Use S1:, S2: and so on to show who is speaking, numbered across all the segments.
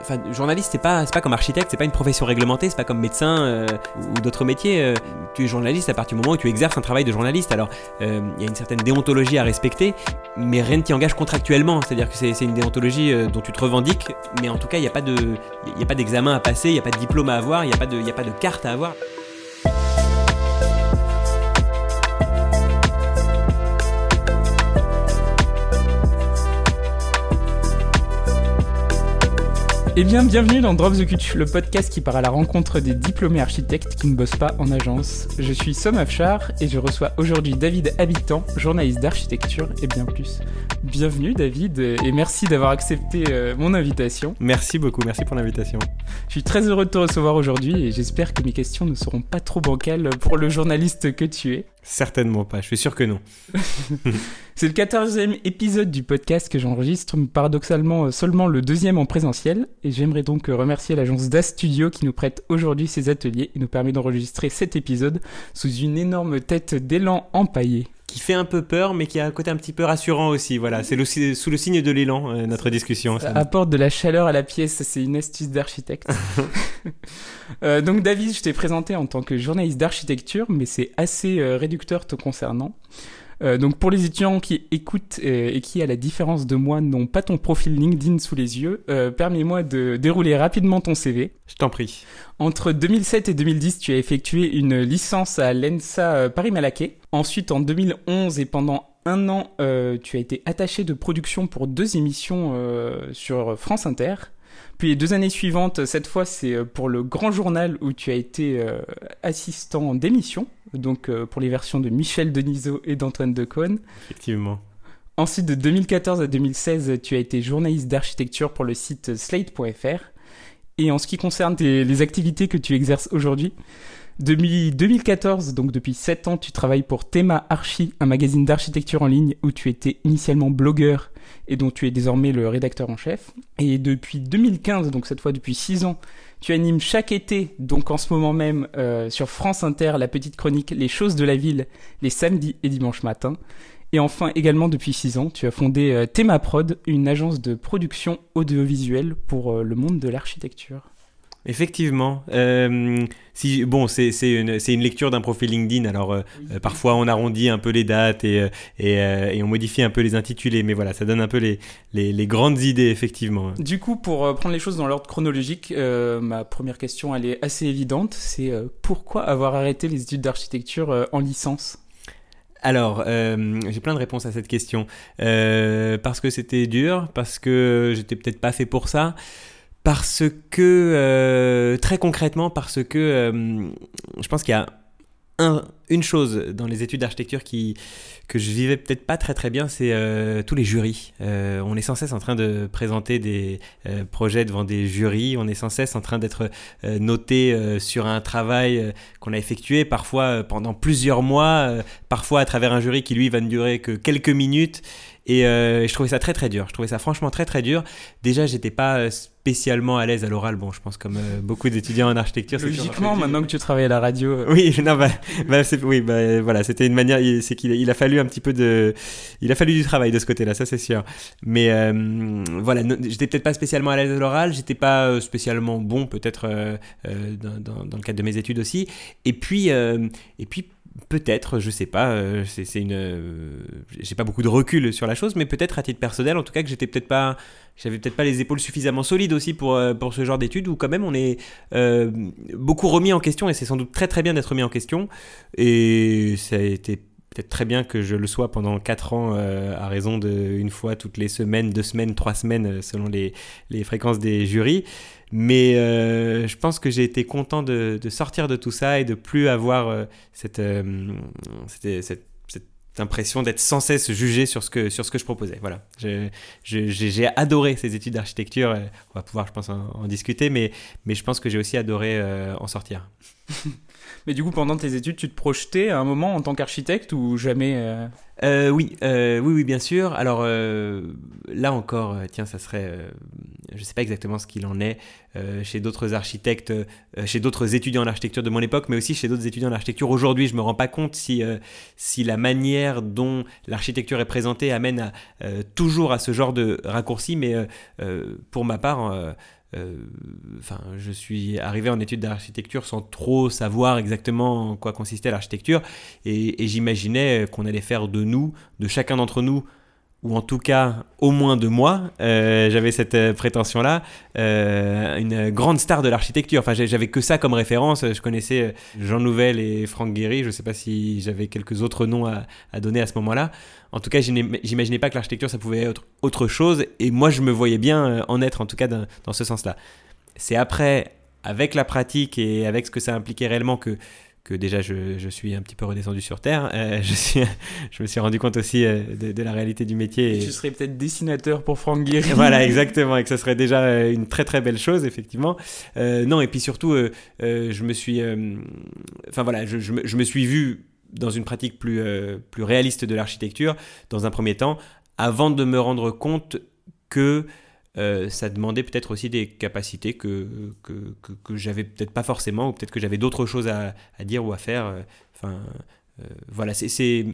S1: enfin, journaliste, c'est pas, pas comme architecte, c'est pas une profession réglementée, c'est pas comme médecin euh, ou d'autres métiers. euh, tu es journaliste à partir du moment où tu exerces un travail de journaliste. Alors, euh, il y a une certaine déontologie à respecter, mais rien ne t'y engage contractuellement. C'est-à-dire que c'est, une déontologie dont tu te revendiques, mais en tout cas, il n'y a pas d'examen à passer, il n'y a pas de diplôme à avoir, il n'y a a pas de carte à avoir.
S2: Eh bien, bienvenue dans Drop the Cut, le podcast qui part à la rencontre des diplômés architectes qui ne bossent pas en agence. Je suis Som Afchar et je reçois aujourd'hui David Habitant, journaliste d'architecture et bien plus. Bienvenue David et merci d'avoir accepté euh, mon invitation.
S1: Merci beaucoup, merci pour l'invitation.
S2: Je suis très heureux de te recevoir aujourd'hui et j'espère que mes questions ne seront pas trop bancales pour le journaliste que tu es.
S1: Certainement pas, je suis sûr que non.
S2: C'est le 14e épisode du podcast que j'enregistre, paradoxalement euh, seulement le deuxième en présentiel. Et j'aimerais donc euh, remercier l'agence DAS Studio qui nous prête aujourd'hui ses ateliers et nous permet d'enregistrer cet épisode sous une énorme tête d'élan empaillée.
S1: Qui fait un peu peur, mais qui a un côté un petit peu rassurant aussi. Voilà, c'est sous le signe de l'élan, euh, notre discussion.
S2: Ça
S1: ça.
S2: apporte de la chaleur à la pièce, c'est une astuce d'architecte. Euh, donc David, je t'ai présenté en tant que journaliste d'architecture, mais c'est assez euh, réducteur te concernant. Euh, donc pour les étudiants qui écoutent euh, et qui, à la différence de moi, n'ont pas ton profil LinkedIn sous les yeux, euh, permets-moi de dérouler rapidement ton CV.
S1: Je t'en prie.
S2: Entre 2007 et 2010, tu as effectué une licence à l'ENSA Paris-Malaquais. Ensuite, en 2011 et pendant un an, euh, tu as été attaché de production pour deux émissions euh, sur France Inter. Puis les deux années suivantes, cette fois, c'est pour le Grand Journal où tu as été euh, assistant d'émission, donc euh, pour les versions de Michel Denisot et d'Antoine Decaune.
S1: Effectivement.
S2: Ensuite, de 2014 à 2016, tu as été journaliste d'architecture pour le site slate.fr. Et en ce qui concerne tes- les activités que tu exerces aujourd'hui, depuis 2014, donc depuis 7 ans, tu travailles pour Thema Archi, un magazine d'architecture en ligne où tu étais initialement blogueur et dont tu es désormais le rédacteur en chef. Et depuis 2015, donc cette fois depuis 6 ans, tu animes chaque été, donc en ce moment même, euh, sur France Inter, la petite chronique Les choses de la ville, les samedis et dimanches matins. Et enfin, également depuis 6 ans, tu as fondé euh, Prod, une agence de production audiovisuelle pour euh, le monde de l'architecture.
S1: Effectivement. Euh, si, bon, c'est une, lecture d'un profil LinkedIn. Alors, euh, euh, parfois, on arrondit un peu les dates et, et, euh, et on modifie un peu les intitulés. Mais voilà, ça donne un peu les, les, les grandes idées, effectivement.
S2: Du coup, pour prendre les choses dans l'ordre chronologique, ma première question, elle est assez évidente. C'est pourquoi avoir arrêté les études d'architecture en licence?
S1: Alors, euh, j'ai plein de réponses à cette question. Euh, parce que c'était dur, parce que j'étais peut-être pas fait pour ça, parce que, euh, très concrètement, parce que euh, je pense qu'il y a un- une chose dans les études d'architecture que je vivais peut-être pas très très bien, c'est euh, tous les jurys. On est sans cesse en train de présenter des projets devant des jurys, on est sans cesse en train d'être noté sur un travail qu'on a effectué, parfois pendant plusieurs mois, parfois à travers un jury qui lui va ne durer que quelques minutes. Et euh, je trouvais ça très très dur. Je trouvais ça franchement très très dur. Déjà, j'étais pas spécialement à l'aise à l'oral. Bon, je pense comme euh, beaucoup d'étudiants en architecture.
S2: Logiquement, maintenant que tu travailles à la radio, euh,
S1: Oui, non, bah, bah, oui, bah, voilà, c'était une manière, c'est qu'il a- il a fallu un petit peu de, il a fallu du travail de ce côté-là, ça c'est sûr. Mais voilà, no- j'étais peut-être pas spécialement à l'aise à l'oral, j'étais pas spécialement bon peut-être dans, dans- dans le cadre de mes études aussi. Et puis, et puis peut-être, je sais pas, euh, c'est une, euh, j'ai pas beaucoup de recul sur la chose, mais peut-être à titre personnel, en tout cas que j'étais peut-être pas, j'avais peut-être pas les épaules suffisamment solides aussi pour euh, pour ce genre d'études où quand même on est beaucoup remis en question et c'est sans doute très très bien d'être remis en question et ça a été peut-être très bien que je le sois pendant 4 ans à raison de une fois toutes les semaines, deux semaines, trois semaines selon les, les fréquences des jurys. Mais euh, je pense que j'ai été content de, sortir de tout ça et de plus avoir euh, cette, euh, cette, cette, impression d'être sans cesse jugé sur ce que, sur ce que je proposais. Voilà. J'ai adoré ces études d'architecture. On va pouvoir, je pense, en, en discuter, mais, mais je pense que j'ai aussi adoré en sortir.
S2: mais du coup, pendant tes études, tu te projetais à un moment en tant qu'architecte ou jamais euh,
S1: Euh, oui, euh, oui, oui, bien sûr. Alors là encore, tiens, ça serait, je sais pas exactement ce qu'il en est chez d'autres architectes, chez d'autres étudiants en architecture de mon époque, mais aussi chez d'autres étudiants en architecture aujourd'hui. Je me rends pas compte si si la manière dont l'architecture est présentée amène toujours à ce genre de raccourci, mais pour ma part. Euh, enfin, je suis arrivé en études d'architecture sans trop savoir exactement en quoi consistait l'architecture, et j'imaginais qu'on allait faire de nous, de chacun d'entre nous, ou en tout cas au moins de moi, euh, j'avais cette euh, prétention-là, euh, une grande star de l'architecture. Enfin, j'avais que ça comme référence. Je connaissais Jean Nouvel et Franck Guéry. Je ne sais pas si j'avais quelques autres noms à, donner à ce moment-là. En tout cas, j'imaginais pas que l'architecture, ça pouvait être autre chose. Et moi, je me voyais bien en être, en tout cas, dans ce sens-là. C'est après, avec la pratique et avec ce que ça impliquait réellement, que que déjà je, je, suis un petit peu redescendu sur Terre. Euh, je, suis, je me suis rendu compte aussi euh, de, la réalité du métier.
S2: Et, tu serais peut-être dessinateur pour Franck Guéry.
S1: Voilà, exactement, et que ce serait déjà euh, une très très belle chose, effectivement. non, et puis surtout, je me suis... Enfin voilà, je, je, me, je, me, suis vu dans une pratique plus, plus réaliste de l'architecture, dans un premier temps, avant de me rendre compte que euh, ça demandait peut-être aussi des capacités que, que, que, j'avais peut-être pas forcément, ou peut-être que j'avais d'autres choses à, à, dire ou à faire. Euh, enfin, euh, voilà, c'est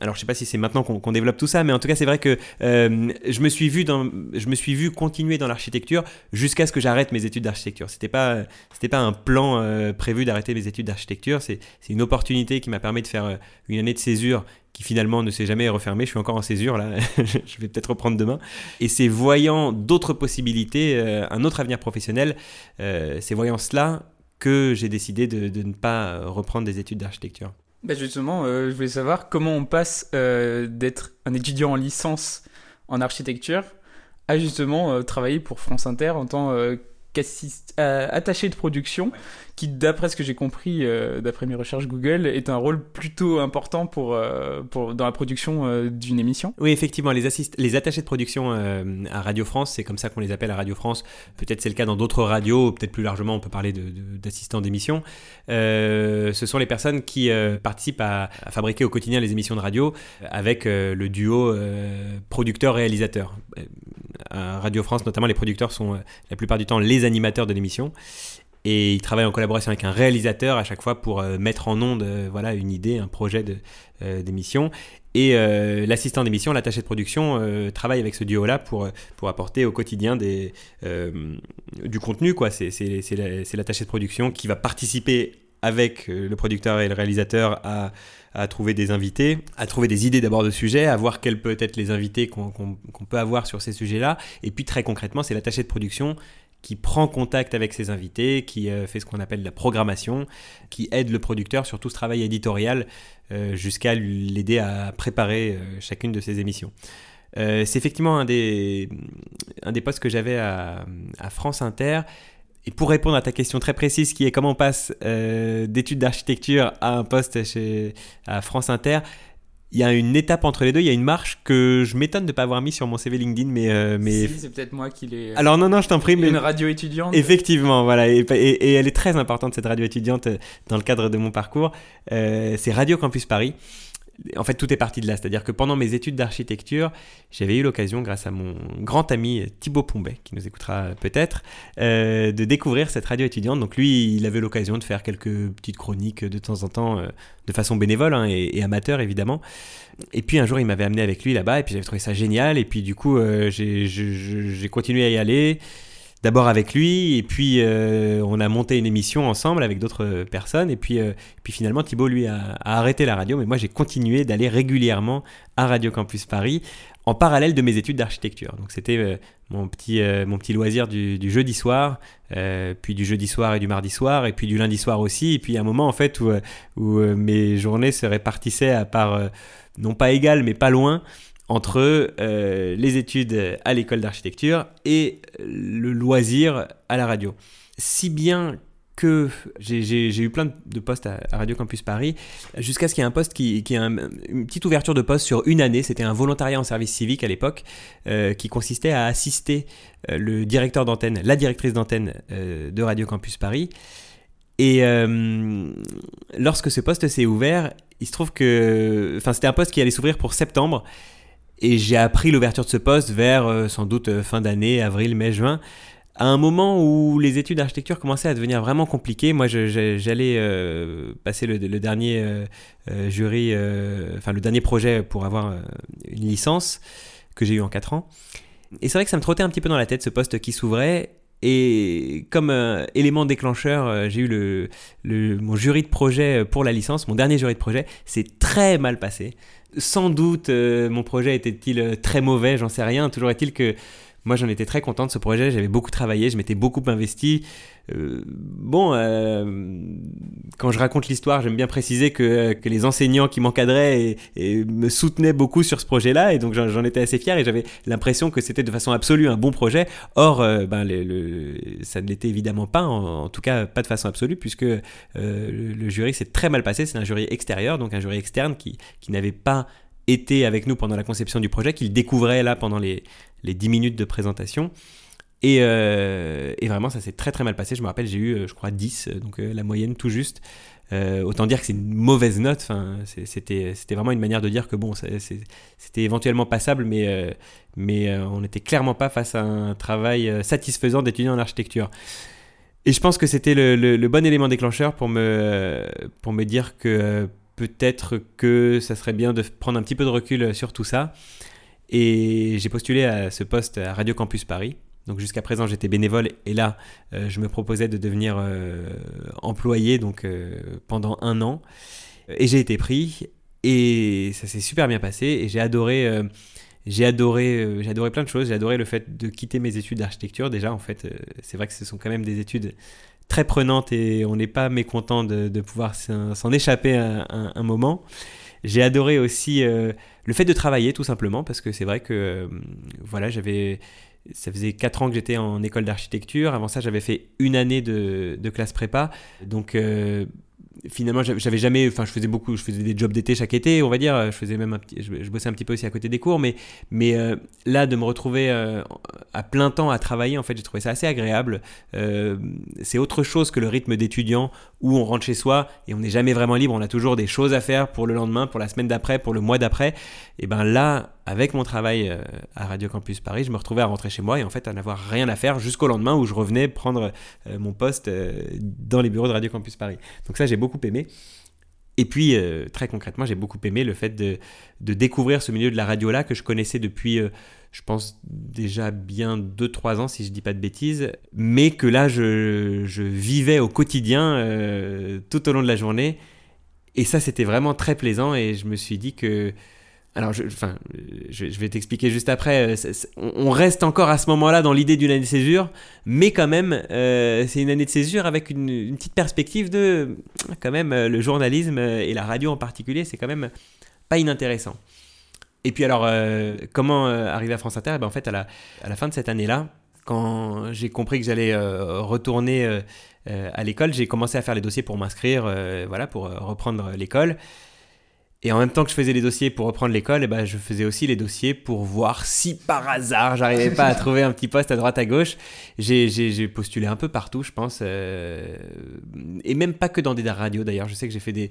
S1: alors je sais pas si c'est maintenant qu'on développe tout ça, mais en tout cas c'est vrai que je me suis vu dans, je me suis vu continuer dans l'architecture jusqu'à ce que j'arrête mes études d'architecture. C'était pas, pas un plan prévu d'arrêter mes études d'architecture. C'est une opportunité qui m'a permis de faire une année de césure qui finalement ne s'est jamais refermé. Je suis encore en césure là, je vais peut-être reprendre demain. Et c'est voyant d'autres possibilités, euh, un autre avenir professionnel, euh, c'est voyant cela que j'ai décidé de, ne pas reprendre des études d'architecture.
S2: Bah justement, euh, je voulais savoir comment on passe d'être un étudiant en licence en architecture à justement travailler pour France Inter en tant qu'attaché de production qui, d'après ce que j'ai compris, euh, d'après mes recherches Google, est un rôle plutôt important pour, euh, dans la production euh, d'une émission.
S1: Oui, effectivement, les, les attachés de production à Radio France, c'est comme ça qu'on les appelle à Radio France. Peut-être c'est le cas dans d'autres radios, peut-être plus largement, on peut parler d'assistants d'émission. ce sont les personnes qui participent à, à, fabriquer au quotidien les émissions de radio avec le duo producteur-réalisateur. À Radio France, notamment, les producteurs sont la plupart du temps les animateurs de l'émission et il travaille en collaboration avec un réalisateur à chaque fois pour euh, mettre en onde euh, voilà une idée, un projet euh, d'émission. Et l'assistant d'émission, l'attaché de production, travaille avec ce duo-là pour, pour apporter au quotidien des, du contenu. C'est, l'attaché de production qui va participer avec le producteur et le réalisateur à, à, trouver des invités, à trouver des idées d'abord de sujets, à voir quels peuvent être les invités qu'on, qu'on peut avoir sur ces sujets-là. Et puis très concrètement, c'est l'attaché de production qui prend contact avec ses invités, qui euh, fait ce qu'on appelle la programmation, qui aide le producteur sur tout ce travail éditorial euh, jusqu'à l'aider à préparer euh, chacune de ses émissions. c'est effectivement un des, un des postes que j'avais à, France Inter. Et pour répondre à ta question très précise qui est comment on passe d'études d'architecture à un poste chez, à France Inter, il y a une étape entre les deux, il y a une marche que je m'étonne de ne pas avoir mis sur mon CV LinkedIn, mais... Euh, mais...
S2: Si, c'est peut-être moi qui l'ai... Euh,
S1: Alors non, non, je t'en prie, mais...
S2: Une radio étudiante
S1: Effectivement, voilà, et, et, elle est très importante, cette radio étudiante, euh, dans le cadre de mon parcours. c'est Radio Campus Paris en fait, tout est parti de là. C'est-à-dire que pendant mes études d'architecture, j'avais eu l'occasion, grâce à mon grand ami Thibaut Pombet, qui nous écoutera peut-être, euh, de découvrir cette radio étudiante. Donc lui, il avait l'occasion de faire quelques petites chroniques de temps en temps, euh, de façon bénévole hein, et, amateur évidemment. Et puis un jour, il m'avait amené avec lui là-bas, et puis j'avais trouvé ça génial. Et puis du coup, euh, j'ai continué à y aller d'abord avec lui, et puis euh, on a monté une émission ensemble avec d'autres personnes, et puis, euh, puis finalement Thibaut, lui, a, arrêté la radio, mais moi j'ai continué d'aller régulièrement à Radio Campus Paris en parallèle de mes études d'architecture. Donc c'était euh, mon, petit, mon petit loisir du, jeudi soir, puis du jeudi soir et du mardi soir, et puis du lundi soir aussi, et puis un moment en fait où, où mes journées se répartissaient à part, non pas égales, mais pas loin, entre euh, les études à l'école d'architecture et le loisir à la radio. Si bien que j'ai eu plein de postes à, Radio Campus Paris, jusqu'à ce qu'il y ait un poste qui, qui une petite ouverture de poste sur une année. C'était un volontariat en service civique à l'époque, euh, qui consistait à assister euh, le directeur d'antenne, la directrice d'antenne de Radio Campus Paris. Et lorsque ce poste s'est ouvert, il se trouve que, enfin, c'était un poste qui allait s'ouvrir pour septembre. Et j'ai appris l'ouverture de ce poste vers euh, sans doute euh, fin d'année, avril, mai, juin, à un moment où les études d'architecture commençaient à devenir vraiment compliquées. Moi, j'allais euh, passer le, dernier jury, enfin le dernier projet pour avoir une licence que j'ai eu en 4 ans. Et c'est vrai que ça me trottait un petit peu dans la tête ce poste qui s'ouvrait. Et comme élément déclencheur, j'ai eu mon jury de projet pour la licence, mon dernier jury de projet, c'est très mal passé. Sans doute, mon projet était-il très mauvais, j'en sais rien. Toujours est-il que moi, j'en étais très content de ce projet. J'avais beaucoup travaillé, je m'étais beaucoup investi. Euh, bon, euh, quand je raconte l'histoire, j'aime bien préciser que, que, les enseignants qui m'encadraient et, me soutenaient beaucoup sur ce projet-là, et donc j'en étais assez fier et j'avais l'impression que c'était de façon absolue un bon projet. Or, euh, ben, ça ne l'était évidemment pas, en, tout cas pas de façon absolue, puisque le, jury s'est très mal passé. C'est un jury extérieur, donc un jury externe qui, qui n'avait pas été avec nous pendant la conception du projet, qu'il découvrait là pendant les, les 10 minutes de présentation. Et, euh, et vraiment, ça s'est très très mal passé. Je me rappelle, j'ai eu, euh, je crois, 10, euh, donc la moyenne tout juste. autant dire que c'est une mauvaise note. C'était, vraiment une manière de dire que bon, c'était éventuellement passable, mais, on n'était clairement pas face à un travail satisfaisant d'étudiant en architecture. Et je pense que c'était le, bon élément déclencheur pour me dire que peut-être que ça serait bien de prendre un petit peu de recul sur tout ça. Et j'ai postulé à ce poste à Radio Campus Paris. Donc jusqu'à présent j'étais bénévole et là euh, je me proposais de devenir euh, employé donc euh, pendant un an. Et j'ai été pris et ça s'est super bien passé et j'ai adoré j'ai adoré j'ai adoré plein de choses. J'ai adoré le fait de quitter mes études d'architecture déjà en fait c'est vrai que ce sont quand même des études très prenantes et on n'est pas mécontent de, pouvoir s'en échapper un, un moment. J'ai adoré aussi le fait de travailler tout simplement parce que c'est vrai que voilà, j'avais ça faisait 4 ans que j'étais en école d'architecture. Avant ça, j'avais fait une année de, classe prépa. Donc, euh, finalement, j'avais jamais, enfin, je faisais beaucoup, je faisais des jobs d'été chaque été, on va dire. Je faisais même, un petit, je, bossais un petit peu aussi à côté des cours, mais, mais euh, là, de me retrouver euh, à plein temps à travailler, en fait, j'ai trouvé ça assez agréable. Euh, c'est autre chose que le rythme d'étudiant où on rentre chez soi et on n'est jamais vraiment libre. On a toujours des choses à faire pour le lendemain, pour la semaine d'après, pour le mois d'après. Et ben là, avec mon travail à Radio Campus Paris, je me retrouvais à rentrer chez moi et en fait à n'avoir rien à faire jusqu'au lendemain où je revenais prendre mon poste dans les bureaux de Radio Campus Paris. Donc ça j'ai beaucoup aimé. Et puis très concrètement j'ai beaucoup aimé le fait de, découvrir ce milieu de la radio là que je connaissais depuis je pense déjà bien 2-3 ans si je dis pas de bêtises, mais que là je, je vivais au quotidien tout au long de la journée. Et ça c'était vraiment très plaisant et je me suis dit que alors, je, enfin, je, vais t'expliquer juste après. Euh, on reste encore à ce moment-là dans l'idée d'une année de césure, mais quand même, euh, c'est une année de césure avec une, petite perspective de, quand même, euh, le journalisme et la radio en particulier, c'est quand même pas inintéressant. Et puis alors, comment arriver à France Inter? Eh ben, En fait, à la, à la fin de cette année-là, quand j'ai compris que j'allais retourner à l'école, j'ai commencé à faire les dossiers pour m'inscrire, voilà, pour reprendre l'école. Et en même temps que je faisais les dossiers pour reprendre l'école, et eh ben, je faisais aussi les dossiers pour voir si par hasard j'arrivais pas à trouver un petit poste à droite à gauche. J'ai postulé un peu partout, je pense. Euh, et même pas que dans des radios d'ailleurs. Je sais que j'ai fait des,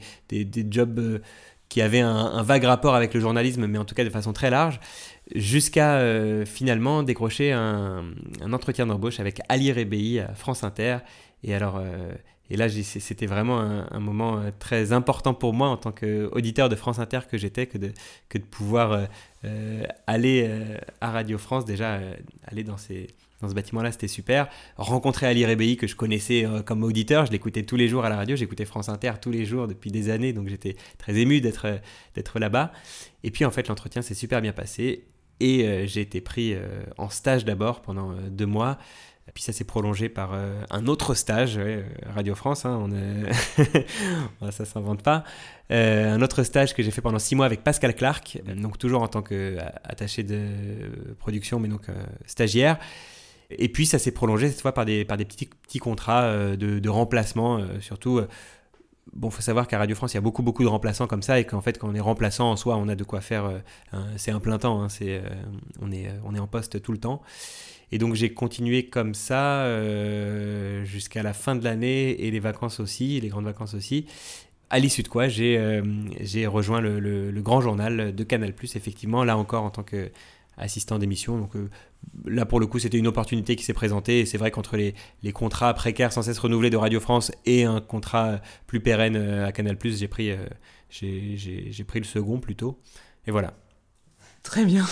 S1: jobs euh, qui avaient un, vague rapport avec le journalisme, mais en tout cas de façon très large, jusqu'à euh, finalement décrocher un, un entretien d'embauche avec Ali Rebéi à France Inter. Et alors et là, c'était vraiment un, moment euh, très important pour moi en tant qu'auditeur de France Inter que j'étais, que de, pouvoir euh, euh, aller à Radio France, déjà aller dans, dans ce bâtiment-là, c'était super. Rencontrer Ali Rebéi, que je connaissais comme auditeur, je l'écoutais tous les jours à la radio, j'écoutais France Inter tous les jours depuis des années, donc j'étais très ému d'être là-bas. Et puis en fait, l'entretien s'est super bien passé et j'ai été pris en stage d'abord pendant deux mois. Et puis ça s'est prolongé par euh, un autre stage, Radio France, hein, on ça s'invente pas. Euh, un autre stage que j'ai fait pendant six mois avec Pascal Clark, donc toujours en tant qu'attaché de production, mais donc euh, stagiaire. Et puis ça s'est prolongé cette fois par des, par des petits contrats de, remplacement, surtout. Bon, faut savoir qu'à Radio France, il y a beaucoup, beaucoup de remplaçants comme ça, et qu'en fait, quand on est remplaçant en soi, on a de quoi faire. c'est un plein temps, hein, c'est, on, est, on est en poste tout le temps. Et donc j'ai continué comme ça euh, jusqu'à la fin de l'année et les vacances aussi, les grandes vacances aussi. À l'issue de quoi, j'ai euh, rejoint le, grand journal de Canal+, effectivement, là encore en tant qu'assistant d'émission. Donc euh, là pour le coup, c'était une opportunité qui s'est présentée. Et c'est vrai qu'entre les, les, contrats précaires sans cesse renouvelés de Radio France et un contrat plus pérenne à Canal+, j'ai pris, j'ai pris le second plutôt. Et voilà.
S2: Très bien.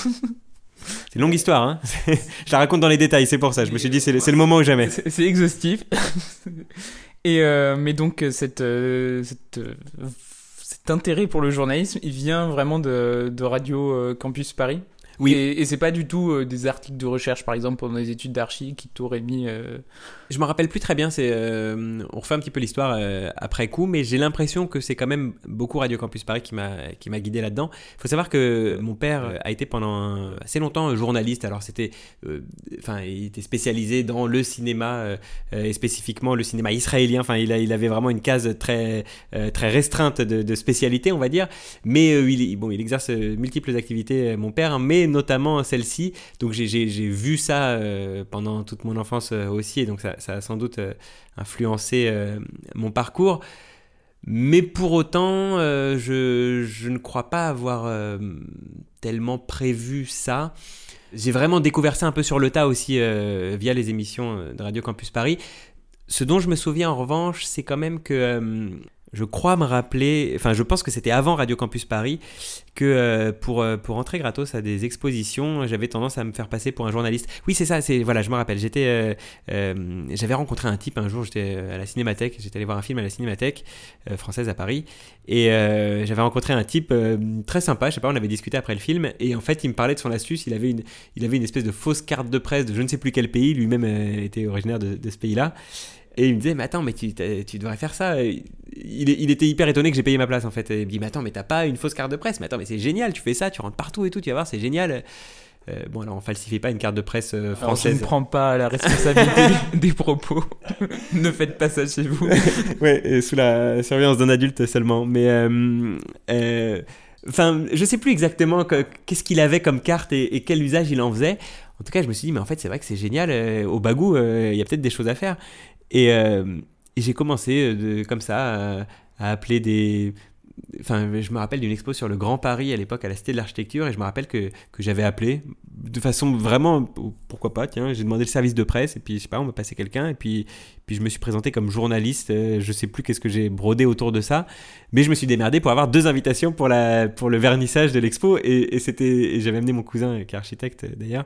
S1: C'est une longue histoire, hein. je la raconte dans les détails, c'est pour ça. Je me suis dit, c'est le, le moment ou jamais.
S2: C'est exhaustif. Et euh, mais donc cette, euh, cette, euh, cet intérêt pour le journalisme, il vient vraiment de, de Radio Campus Paris?
S1: Oui.
S2: Et, et c'est pas du tout des articles de recherche, par exemple, pendant les études d'archi qui t'auraient mis.
S1: Je me rappelle plus très bien. C'est, on refait un petit peu l'histoire après coup, mais j'ai l'impression que c'est quand même beaucoup Radio Campus Paris qui m'a qui m'a guidé là-dedans. Il faut savoir que mon père a été pendant assez longtemps journaliste. Alors c'était, enfin, il était spécialisé dans le cinéma et spécifiquement le cinéma israélien. Enfin, il, a, il avait vraiment une case très très restreinte de, de, spécialité, on va dire. Mais il, bon, il exerce multiples activités, mon père, mais notamment celle-ci. Donc j'ai vu ça euh, pendant toute mon enfance euh, aussi, et donc ça, a sans doute euh, influencé mon parcours. Mais pour autant, je, ne crois pas avoir tellement prévu ça. J'ai vraiment découvert ça un peu sur le tas aussi via les émissions de Radio Campus Paris. Ce dont je me souviens en revanche, c'est quand même que je crois me rappeler, enfin je pense que c'était avant Radio Campus Paris, que euh, pour, euh, pour entrer gratos à des expositions, j'avais tendance à me faire passer pour un journaliste. Oui, c'est ça, c'est voilà, je me rappelle. J'étais, euh, j'avais rencontré un type un jour, j'étais à la Cinémathèque, j'étais allé voir un film à la Cinémathèque française à Paris, et j'avais rencontré un type très sympa. Je sais pas, on avait discuté après le film, et en fait, il me parlait de son astuce. Il avait une, il avait une espèce de fausse carte de presse de je ne sais plus quel pays. Lui-même était originaire de, de ce pays-là. Et il me disait, mais attends, mais tu, tu devrais faire ça. Il, il, était hyper étonné que j'ai payé ma place en fait. Et il me dit, mais attends, mais t'as pas une fausse carte de presse Mais attends, mais c'est génial, tu fais ça, tu rentres partout et tout, tu vas voir, c'est génial. Euh, bon, alors on falsifie pas une carte de presse euh, française.
S2: Alors, je ne prends pas la responsabilité des propos. ne faites pas ça chez vous.
S1: ouais, sous la surveillance d'un adulte seulement. Mais. Euh, enfin, je sais plus exactement qu'est-ce qu'il avait comme carte et, et, quel usage il en faisait. En tout cas, je me suis dit, mais en fait, c'est vrai que c'est génial. au bagou, il y a peut-être des choses à faire. Et, euh, et j'ai commencé de, comme ça à, appeler des, Enfin, je me rappelle d'une expo sur le Grand Paris à l'époque à la Cité de l'Architecture et je me rappelle que, que j'avais appelé de façon vraiment, pourquoi pas, tiens, j'ai demandé le service de presse et puis je sais pas, on m'a passé quelqu'un et puis, puis je me suis présenté comme journaliste, euh, je sais plus qu'est-ce que j'ai brodé autour de ça, mais je me suis démerdé pour avoir deux invitations pour, la, pour le vernissage de l'expo et, et c'était, j'avais amené mon cousin qui est architecte d'ailleurs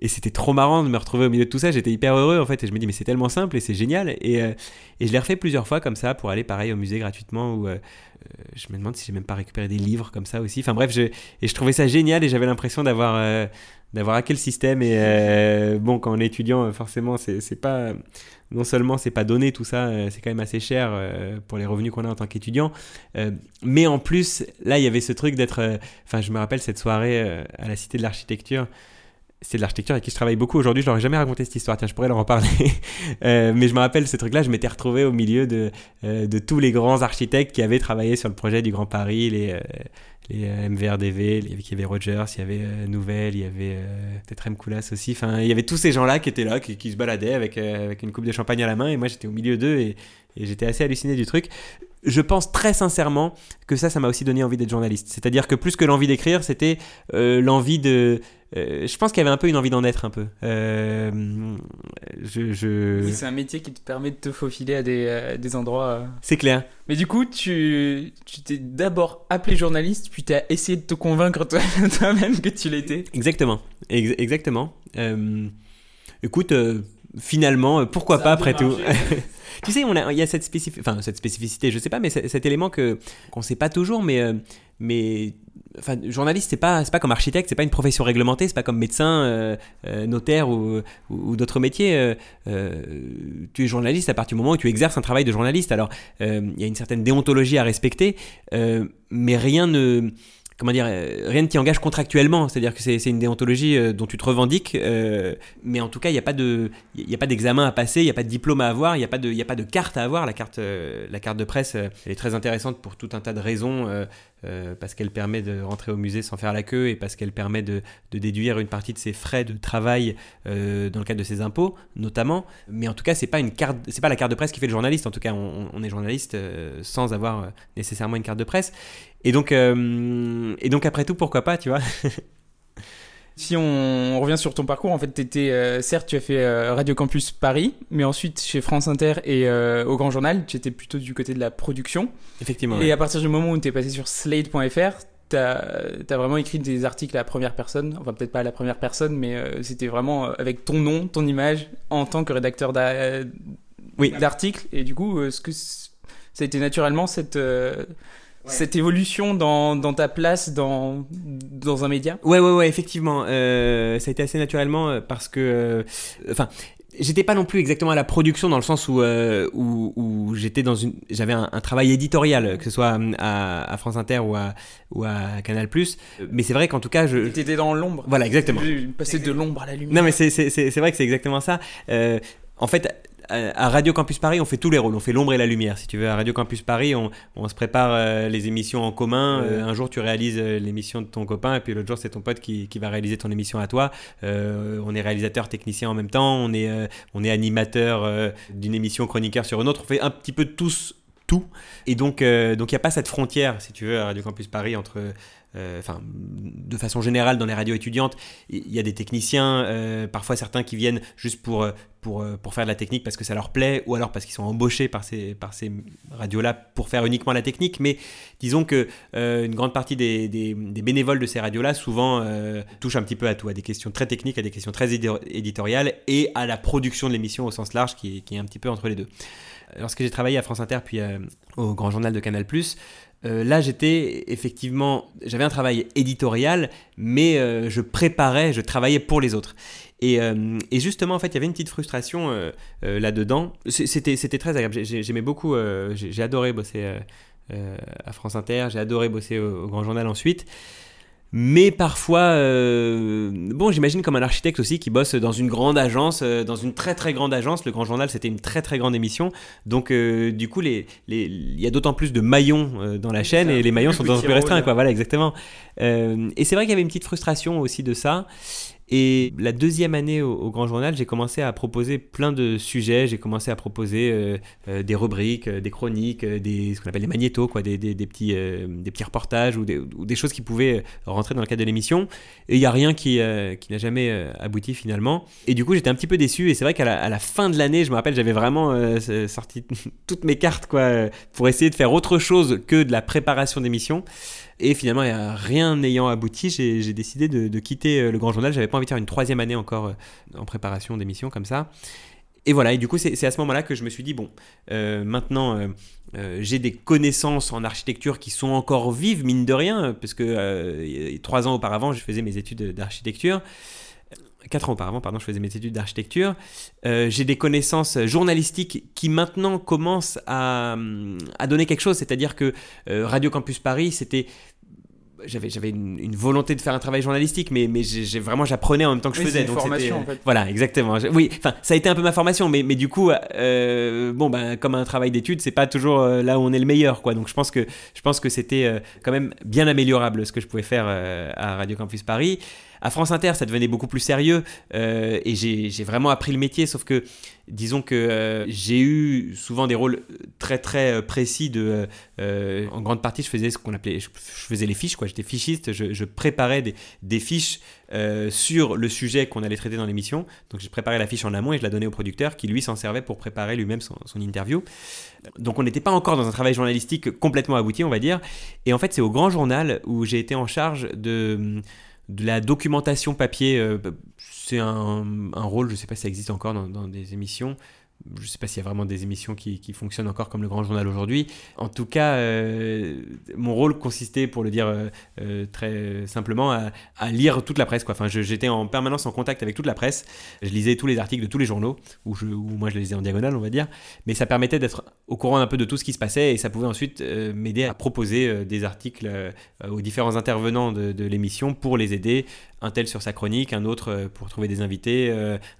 S1: et c'était trop marrant de me retrouver au milieu de tout ça. J'étais hyper heureux en fait. Et je me dis, mais c'est tellement simple et c'est génial. Et, euh, et je l'ai refait plusieurs fois comme ça pour aller pareil au musée gratuitement. Où, euh, euh, je me demande si j'ai même pas récupéré des livres comme ça aussi. Enfin bref, je, et je trouvais ça génial et j'avais l'impression d'avoir d'avoir hacké le système. Et bon, quand on est étudiant, forcément, c'est pas. Non seulement c'est pas donné tout ça, c'est quand même assez cher pour les revenus qu'on a en tant qu'étudiant. mais en plus, là, il y avait ce truc d'être. Enfin, je me rappelle cette soirée à la Cité de l'Architecture c'est de l'architecture avec qui je travaille beaucoup aujourd'hui. Je leur ai jamais raconté cette histoire. Tiens, je pourrais leur en parler. euh, mais je me rappelle ce truc-là. Je m'étais retrouvé au milieu de, euh, de tous les grands architectes qui avaient travaillé sur le projet du Grand Paris, les, euh, les MVRDV. Il y avait Rogers, il y avait Nouvelle, il y avait peut-être M. Koulas aussi. Enfin, il y avait tous ces gens-là qui étaient là, qui, qui se baladaient avec, avec une coupe de champagne à la main. Et moi, j'étais au milieu d'eux et j'étais assez halluciné du truc je pense très sincèrement que ça, ça m'a aussi donné envie d'être journaliste. C'est-à-dire que plus que l'envie d'écrire, c'était l'envie de, euh, je pense qu'il y avait un peu une envie d'en être un peu. Euh, je,
S2: C'est un métier qui te permet de te faufiler à des, euh, des endroits.
S1: C'est clair.
S2: Mais du coup, tu tu t'es d'abord appelé journaliste, puis tu as essayé de te convaincre toi-même que tu l'étais.
S1: Exactement. exactement. écoute, finalement, pourquoi pas après tout Tu sais, il y a cette, spécificité, je sais pas, mais cet élément que qu'on sait pas toujours, mais mais enfin, journaliste, c'est pas, c'est pas comme architecte, c'est pas une profession réglementée, c'est pas comme médecin, euh, euh, notaire ou, d'autres métiers. Euh, tu es journaliste à partir du moment où tu exerces un travail de journaliste. Alors, il y a une certaine déontologie à respecter, mais rien ne comment dire, rien ne t'y engage contractuellement. C'est-à-dire que c'est une déontologie dont tu te revendiques, mais en tout cas, il n'y a pas d'examen à passer, il n'y a pas de diplôme à avoir, il n'y a pas de, il a pas de carte à avoir. La carte, la carte de presse, est très intéressante pour tout un tas de raisons. Euh, parce qu'elle permet de rentrer au musée sans faire la queue et parce qu'elle permet de, déduire une partie de ses frais de travail euh, dans le cadre de ses impôts, notamment. Mais en tout cas, c'est pas une carte, c'est pas la carte de presse qui fait le journaliste. En tout cas, on, est journaliste euh, sans avoir nécessairement une carte de presse. Et donc, et donc après tout, pourquoi pas, tu vois?
S2: Si on revient sur ton parcours, en fait, étais, euh, certes, tu as fait euh, Radio Campus Paris, mais ensuite chez France Inter et euh, au Grand Journal, tu étais plutôt du côté de la production.
S1: Effectivement.
S2: Et à partir du moment où tu es passé sur Slate.fr, t'as as vraiment écrit des articles à la première personne, enfin peut-être pas à la première personne, mais c'était vraiment avec ton nom, ton image, en tant que rédacteur d'articles. Et du coup, est-ce que ça a été naturellement cette cette évolution dans, dans, ta place dans, dans un média?
S1: Ouais, ouais, ouais, effectivement. Euh, ça a été assez naturellement parce que. Enfin, j'étais pas non plus exactement à la production dans le sens où euh, où, où j'étais dans une j'avais un, travail éditorial que ce soit à, à France Inter ou à ou à Canal. Mais c'est vrai qu'en tout cas je
S2: étais dans l'ombre.
S1: Voilà exactement.
S2: Passer de l'ombre à la lumière.
S1: Non mais c'est c'est vrai que c'est exactement ça. Euh, en fait à Radio Campus Paris, on fait tous les rôles. On fait l'ombre et la lumière, si tu veux. À Radio Campus Paris, on, on se prépare euh, les émissions en commun. Euh, un jour, tu réalises euh, l'émission de ton copain, et puis l'autre jour, c'est ton pote qui, qui, va réaliser ton émission à toi. on est réalisateur, technicien en même temps. On est, on est animateur d'une émission, chroniqueur sur une autre. On fait un petit peu tous tout. Et donc, donc il n'y a pas cette frontière, si tu veux, à Radio Campus Paris entre enfin, de façon générale, dans les radios étudiantes, il y a des techniciens, euh, parfois certains qui viennent juste pour, euh, pour, pour faire de la technique parce que ça leur plaît, ou alors parce qu'ils sont embauchés par ces, par ces radios-là pour faire uniquement la technique. Mais disons que une grande partie des, des, bénévoles de ces radios-là, souvent, touchent un petit peu à tout, à des questions très techniques, à des questions très éditoriales, et à la production de l'émission au sens large, qui qui est un petit peu entre les deux. Lorsque j'ai travaillé à France Inter, puis au Grand Journal de Canal+, euh, là, j'étais effectivement, j'avais un travail éditorial, mais euh, je préparais, je travaillais pour les autres. Et, euh, justement, en fait, il y avait une petite frustration là-dedans. C'était, c'était très agréable. J'aimais beaucoup, j'ai, adoré bosser à France Inter, j'ai adoré bosser au Grand Journal ensuite. Mais parfois, euh, bon, j'imagine comme un architecte aussi qui bosse dans une grande agence, euh, dans une très très grande agence. Le Grand Journal, c'était une très très grande émission. Donc, euh, du coup, il les, y a d'autant plus de maillons dans la chaîne et les maillons sont d'autant plus restreints, quoi. Voilà, exactement. et c'est vrai qu'il y avait une petite frustration aussi de ça. Et la deuxième année au, Grand Journal, j'ai commencé à proposer plein de sujets. J'ai commencé à proposer euh, euh, des rubriques, euh, des chroniques, des, ce qu'on appelle des magnétos, quoi, des, petits, des petits reportages ou des, ou des, choses qui pouvaient rentrer dans le cadre de l'émission. Et il n'y a rien qui, qui n'a jamais abouti finalement. Et du coup, j'étais un petit peu déçu. Et c'est vrai qu'à la, la, fin de l'année, je me rappelle, j'avais vraiment sorti toutes mes cartes quoi, pour essayer de faire autre chose que de la préparation d'émissions. Et finalement, rien n'ayant abouti, j'ai décidé de, quitter euh, le Grand Journal. J'avais pas envie de faire une troisième année encore euh, en préparation d'émissions comme ça. Et voilà, et du coup, c'est à ce moment-là que je me suis dit, bon, euh, maintenant, j'ai des connaissances en architecture qui sont encore vives, mine de rien, parce que trois ans auparavant, je faisais mes études d'architecture. Quatre ans auparavant, pardon, je faisais mes études d'architecture. j'ai des connaissances journalistiques qui maintenant commencent à, à donner quelque chose, c'est-à-dire que Radio Campus Paris, c'était j'avais j'avais une, volonté de faire un travail journalistique mais mais j'ai vraiment j'apprenais en même temps que je faisais.
S2: donc formation en fait.
S1: voilà exactement. Oui enfin ça a été un peu ma formation mais mais du coup euh, bon ben comme un travail d'études c'est pas toujours euh, là où on est le meilleur quoi. Donc je pense que je pense que c'était euh, quand même bien améliorable ce que je pouvais faire à Radio Campus Paris à France Inter, ça devenait beaucoup plus sérieux euh, et j'ai vraiment appris le métier, sauf que disons que euh, j'ai eu souvent des rôles très très euh, précis de en grande partie je faisais ce qu'on appelait je, faisais les fiches quoi. J'étais fichiste je, préparais des, fiches sur le sujet qu'on allait traiter dans l'émission. Donc j'ai préparé la fiche en amont et je la donnais au producteur qui lui s'en servait pour préparer lui-même son, interview. Donc on n'était pas encore dans un travail journalistique complètement abouti on va dire. Et en fait c'est au grand journal où j'ai été en charge de de la documentation papier, euh, c'est un, rôle, je sais pas si ça existe encore dans des émissions, je ne sais pas s'il y a vraiment des émissions qui, fonctionnent encore comme le Grand Journal aujourd'hui. En tout cas, euh, mon rôle consistait, pour le dire euh, euh, très simplement, à, lire toute la presse. Enfin, j'étais en permanence en contact avec toute la presse. Je lisais tous les articles de tous les journaux, ou, moi je les lisais en diagonale, on va dire. Mais ça permettait d'être au courant un peu de tout ce qui se passait et ça pouvait ensuite m'aider à proposer des articles aux différents intervenants de, de l'émission pour les aider un tel sur sa chronique, un autre pour trouver des invités,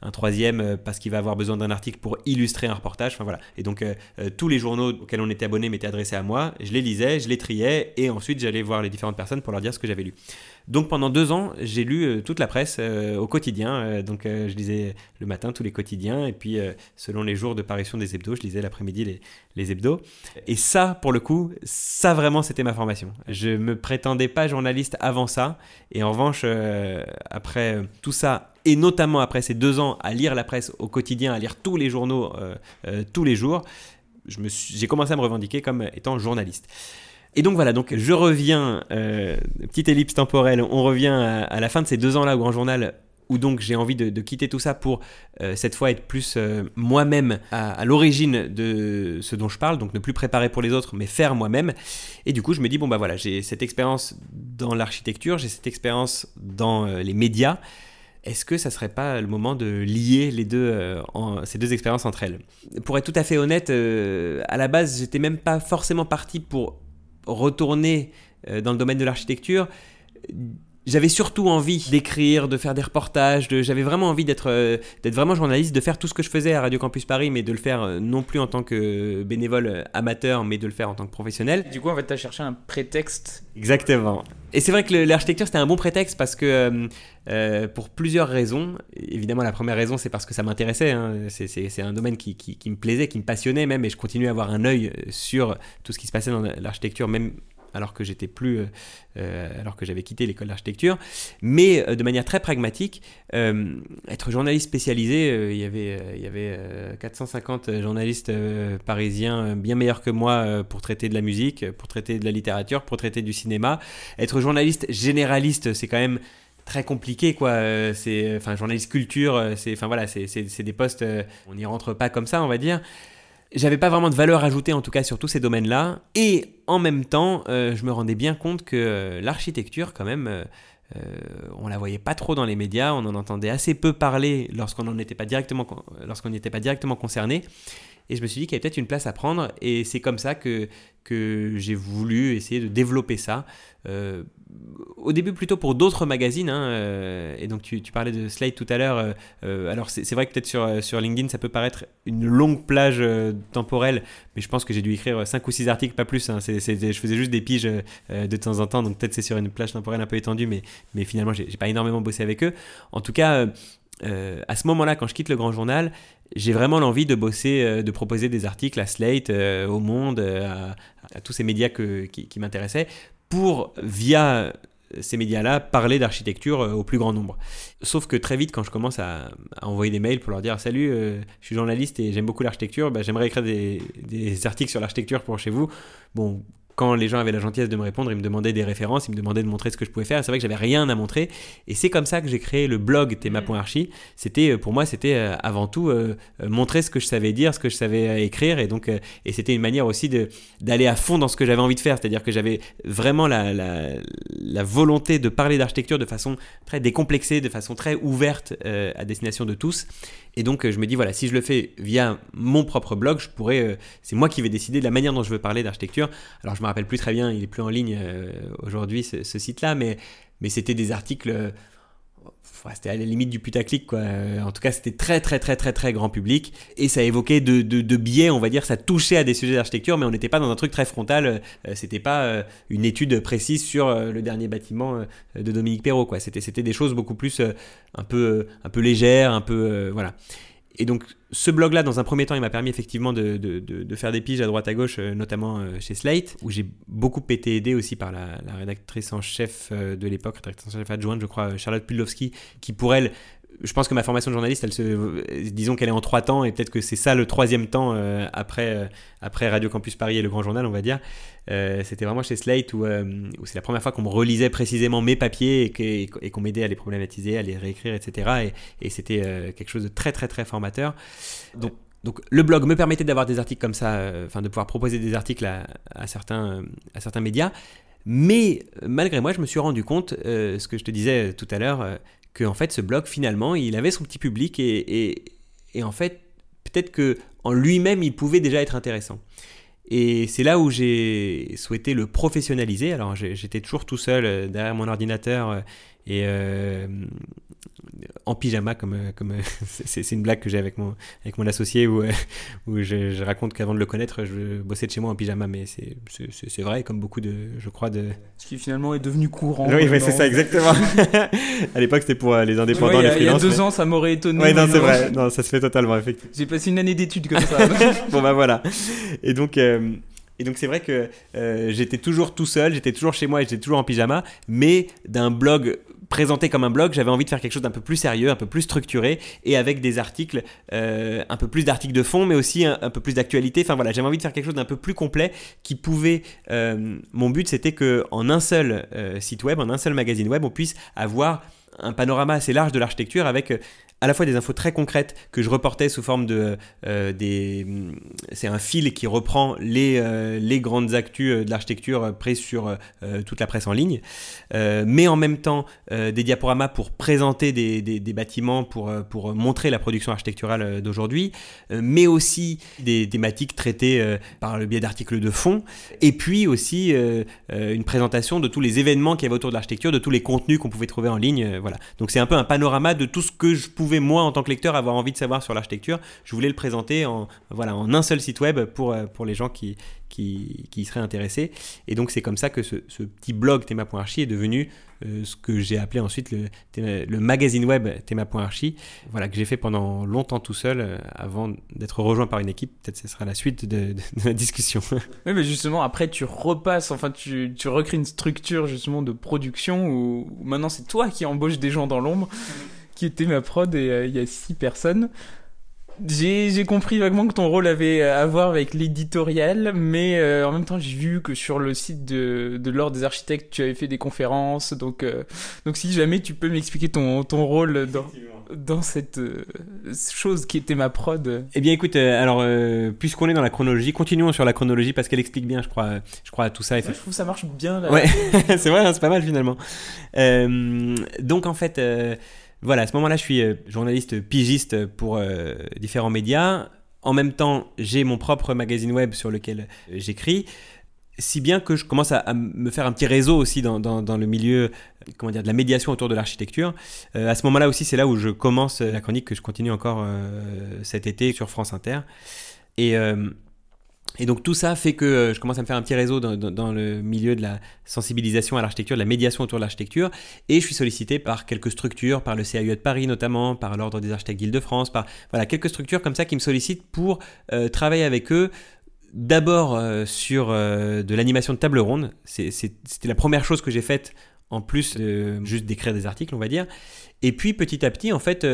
S1: un troisième parce qu'il va avoir besoin d'un article pour illustrer un reportage. Enfin voilà. Et donc tous les journaux auxquels on était abonné m'étaient adressés à moi. Je les lisais, je les triais et ensuite j'allais voir les différentes personnes pour leur dire ce que j'avais lu. Donc pendant deux ans, j'ai lu euh, toute la presse euh, au quotidien. Euh, donc je lisais le matin tous les quotidiens et puis selon les jours de parution des hebdos, je lisais l'après-midi les, les hebdos. Et ça, pour le coup, ça vraiment, c'était ma formation. Je me prétendais pas journaliste avant ça. Et en revanche, après tout ça, et notamment après ces deux ans à lire la presse au quotidien, à lire tous les journaux tous les jours, j'ai commencé à me revendiquer comme étant journaliste. Et donc voilà, donc je reviens, euh, petite ellipse temporelle, on revient à, la fin de ces deux ans-là au Grand Journal où donc j'ai envie de, quitter tout ça pour euh, cette fois être plus euh, moi-même à, l'origine de ce dont je parle, donc ne plus préparer pour les autres, mais faire moi-même. Et du coup, je me dis, bon bah voilà, j'ai cette expérience dans l'architecture, j'ai cette expérience dans les médias. Est-ce que ça serait pas le moment de lier deux, ces deux expériences entre elles? Pour être tout à fait honnête, à la base, j'étais même pas forcément parti pour retourner euh, dans le domaine de l'architecture, j'avais surtout envie d'écrire, de faire des reportages, j'avais vraiment envie d'être euh, d'être vraiment journaliste, de faire tout ce que je faisais à Radio Campus Paris, mais de le faire euh, non plus en tant que bénévole amateur, mais de le faire en tant que professionnel.
S2: Du coup, en fait, tu as cherché un prétexte.
S1: Exactement. Et c'est vrai que l'architecture, c'était un bon prétexte parce que, pour plusieurs raisons, évidemment, la première raison, c'est parce que ça m'intéressait. Hein. C'est un domaine qui, qui, qui, me plaisait, qui me passionnait même, et je continuais à avoir un œil sur tout ce qui se passait dans l'architecture, même alors que j'étais plus, euh, euh, alors que j'avais quitté l'école d'architecture, mais euh, de manière très pragmatique, être journaliste spécialisé, il y avait, il y avait 450 journalistes parisiens bien meilleurs que moi pour traiter de la musique, pour traiter de la littérature, pour traiter du cinéma. Être journaliste généraliste, c'est quand même très compliqué quoi. C'est enfin journaliste culture c'est enfin voilà c'est des postes on n'y rentre pas comme ça on va dire j'avais pas vraiment de valeur ajoutée en tout cas sur tous ces domaines-là. Et en même temps, euh, je me rendais bien compte que euh, l'architecture, quand même, euh, on la voyait pas trop dans les médias, on en entendait assez peu parler lorsqu'on n'était pas directement, lorsqu'on n'était pas directement concerné. Et je me suis dit qu'il y avait peut-être une place à prendre. Et c'est comme ça que, que j'ai voulu essayer de développer ça. Euh, au début plutôt pour d'autres magazines. Hein, euh, et donc tu, parlais de Slate tout à l'heure. Euh, alors c'est vrai que peut-être sur, LinkedIn ça peut paraître une longue plage temporelle, mais je pense que j'ai dû écrire 5 ou 6 articles, pas plus. Hein. je faisais juste des piges de temps en temps, donc peut-être c'est sur une plage temporelle un peu étendue, mais, mais finalement j'ai pas énormément bossé avec eux. En tout cas, à ce moment-là, quand je quitte le Grand Journal, j'ai vraiment l'envie de bosser, euh, de proposer des articles à Slate, euh, au Monde, euh, à, tous ces médias qui, m'intéressaient, pour, via ces médias-là, parler d'architecture au plus grand nombre. Sauf que très vite, quand je commence à, envoyer des mails pour leur dire Salut, je suis journaliste et j'aime beaucoup l'architecture, bah, j'aimerais écrire des, des, articles sur l'architecture pour chez vous. Bon, quand les gens avaient la gentillesse de me répondre, ils me demandaient des références, ils me demandaient de montrer ce que je pouvais faire. C'est vrai que j'avais rien à montrer. Et c'est comme ça que j'ai créé le blog Théma.archi. C'était, euh, pour moi, c'était euh, avant tout euh, montrer ce que je savais dire, ce que je savais écrire. Et donc, et c'était une manière aussi de, d'aller à fond dans ce que j'avais envie de faire. C'est-à-dire que j'avais vraiment la, la, la, volonté de parler d'architecture de façon très décomplexée, de façon très ouverte à destination de tous. Et donc, je me dis, voilà, si je le fais via mon propre blog, je pourrais, c'est moi qui vais décider de la manière dont je veux parler d'architecture. Alors, je me rappelle plus très bien, il est plus en ligne euh, aujourd'hui ce, site-là, mais, mais c'était des articles, euh, c'était à la limite du putaclic quoi. Euh, en tout cas, c'était très très très très très grand public et ça évoquait de, de, biais, on va dire, ça touchait à des sujets d'architecture, mais on n'était pas dans un truc très frontal. c'était pas une étude précise sur le dernier bâtiment de Dominique Perrault quoi. C'était c'était des choses beaucoup plus un peu un peu légères, un peu voilà. Et donc, ce blog-là, dans un premier temps, il m'a permis effectivement de, faire des piges à droite à gauche, euh, notamment euh, chez Slate, où j'ai beaucoup été aidé aussi par la, la rédactrice en chef euh, de l'époque, rédactrice en chef adjointe, je crois, Charlotte Pudlowski, qui pour elle je pense que ma formation de journaliste, disons qu'elle est en trois temps, et peut-être que c'est ça le troisième temps euh, après, euh, après Radio Campus Paris et le Grand Journal, on va dire. Euh, c'était vraiment chez Slate où, où c'est la première fois qu'on me relisait précisément mes papiers et, qu'on m'aidait à les problématiser, à les réécrire, etc. Et, c'était quelque chose de très très très formateur. Donc, le blog me permettait d'avoir des articles comme ça, enfin de pouvoir proposer des articles à, certains, à certains médias. Mais malgré moi, je me suis rendu compte, ce que je te disais tout à l'heure, que en fait ce blog finalement il avait son petit public et, et, en fait peut-être que en lui-même il pouvait déjà être intéressant. Et c'est là où j'ai souhaité le professionnaliser. Alors j'étais toujours tout seul euh, derrière mon ordinateur euh, et euh, en pyjama, comme, euh, comme euh, c'est une blague que j'ai avec mon, avec mon associé où, où je, raconte qu'avant de le connaître, je bossais de chez moi en pyjama, mais c'est vrai, comme beaucoup de, je crois, de.
S2: Ce qui finalement est devenu courant.
S1: Oui, c'est ça, exactement. à l'époque, c'était pour les indépendants, les freelances.
S2: Il y a deux ans, ça m'aurait étonné.
S1: Oui, non, c'est vrai, non, ça se fait totalement, effectivement.
S2: J'ai passé une année d'études comme ça.
S1: bon, bah voilà. Et donc. Et donc c'est vrai que euh, j'étais toujours tout seul, j'étais toujours chez moi et j'étais toujours en pyjama, mais d'un blog présenté comme un blog, j'avais envie de faire quelque chose d'un peu plus sérieux, un peu plus structuré et avec des articles, euh, un peu plus d'articles de fond, mais aussi un, peu plus d'actualité. Enfin voilà, j'avais envie de faire quelque chose d'un peu plus complet qui pouvait. Euh, mon but c'était que en un seul site web, en un seul magazine web, on puisse avoir un panorama assez large de l'architecture avec à la fois des infos très concrètes que je reportais sous forme de euh, des c'est un fil qui reprend les, euh, les grandes actus euh, de l'architecture prises sur toute la presse en ligne. Mais en même temps des diaporamas pour présenter des, des, bâtiments pour, pour montrer la production architecturale d'aujourd'hui mais aussi des thématiques traitées par le biais d'articles de fond et puis aussi une présentation de tous les événements qu'il y avait autour de l'architecture de tous les contenus qu'on pouvait trouver en ligne voilà. Donc c'est un peu un panorama de tout ce que je pouvais moi, en tant que lecteur, avoir envie de savoir sur l'architecture, je voulais le présenter en, voilà, en un seul site web pour, euh, pour les gens qui, qui, qui seraient intéressés. Et donc, c'est comme ça que ce, petit blog théma.archi est devenu euh, ce que j'ai appelé ensuite le, le magazine web théma.archi, voilà, que j'ai fait pendant longtemps tout seul euh, avant d'être rejoint par une équipe. Peut-être que ce sera la suite de, la discussion.
S2: oui, mais justement, après, tu repasses, enfin, tu, tu recrées une structure justement de production où maintenant c'est toi qui embauches des gens dans l'ombre qui était ma prod et euh, il y a six personnes. J'ai compris vaguement que ton rôle avait à voir avec l'éditorial, mais euh, en même temps j'ai vu que sur le site de, de l'ordre des architectes tu avais fait des conférences, donc euh, donc si jamais tu peux m'expliquer ton, ton rôle dans, dans cette chose qui était ma prod.
S1: Eh bien écoute, alors puisqu'on est dans la chronologie, continuons sur la chronologie parce qu'elle explique bien, je crois, je crois à tout ça.
S2: Et je trouve que ça marche bien. Là.
S1: Ouais, c'est vrai, hein, c'est pas mal finalement. donc en fait voilà, à ce moment-là, je suis euh, journaliste pigiste pour euh, différents médias. En même temps, j'ai mon propre magazine web sur lequel euh, j'écris si bien que je commence à, me faire un petit réseau aussi dans, le milieu comment dire, de la médiation autour de l'architecture. à ce moment-là aussi, c'est là où je commence la chronique que je continue encore cet été sur France Inter. Et et donc tout ça fait que euh, je commence à me faire un petit réseau dans, le milieu de la sensibilisation à l'architecture, de la médiation autour de l'architecture, et je suis sollicité par quelques structures, par le CAUE de Paris notamment, par l'Ordre des architectes d'Île-de-France, par voilà quelques structures comme ça qui me sollicitent pour euh, travailler avec eux. D'abord euh, sur de l'animation de table ronde, c'était la première chose que j'ai faite en plus de juste d'écrire des articles, on va dire. Et puis petit à petit, en fait,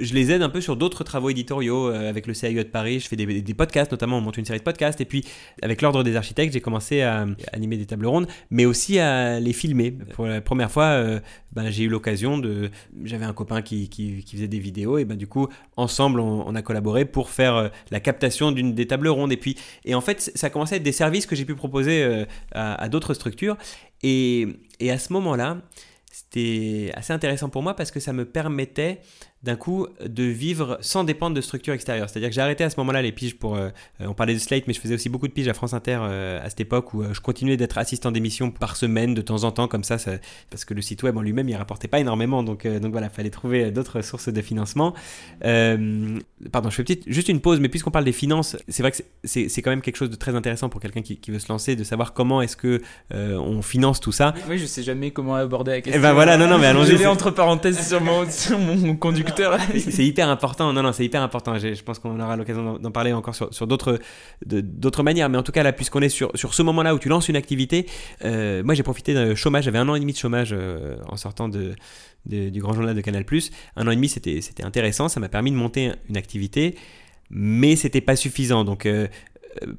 S1: je les aide un peu sur d'autres travaux éditoriaux euh, avec le CIE de Paris. Je fais des, podcasts, notamment on monte une série de podcasts. Et puis avec l'Ordre des architectes, j'ai commencé à, animer des tables rondes, mais aussi à les filmer. Pour la première fois, euh, ben, j'ai eu l'occasion de. J'avais un copain qui, qui, faisait des vidéos, et ben, du coup, ensemble, on, a collaboré pour faire euh, la captation d'une des tables rondes. Et puis, et en fait, ça a commencé à être des services que j'ai pu proposer à, à d'autres structures. Et, et à ce moment-là, c'était assez intéressant pour moi parce que ça me permettait d'un coup de vivre sans dépendre de structures extérieures. C'est-à-dire que j'ai arrêté à ce moment-là les piges pour... Euh, euh, on parlait de Slate, mais je faisais aussi beaucoup de piges à France Inter euh, à cette époque où je continuais d'être assistant d'émission par semaine de temps en temps comme ça, parce que le site web en lui-même il rapportait pas énormément. Donc, donc voilà, il fallait trouver d'autres sources de financement. pardon, je fais petite, juste une pause, mais puisqu'on parle des finances, c'est vrai que c'est quand même quelque chose de très intéressant pour quelqu'un qui, veut se lancer, de savoir comment est-ce que on finance tout ça.
S2: Oui, je sais jamais comment aborder la question.
S1: Et eh ben voilà, non, non, mais allons-y.
S2: entre parenthèses sur mon, sur mon conducteur
S1: c'est hyper important. Non, non, c'est hyper important. Je pense qu'on aura l'occasion d'en parler encore sur, sur d'autres, d'autres manières. Mais en tout cas, là, puisqu'on est sur, sur ce moment-là où tu lances une activité, euh, moi j'ai profité d'un chômage. J'avais un an et demi de chômage euh, en sortant de, du grand journal de Canal. Un an et demi, c'était, c'était intéressant. Ça m'a permis de monter une activité. Mais c'était pas suffisant. Donc. Euh,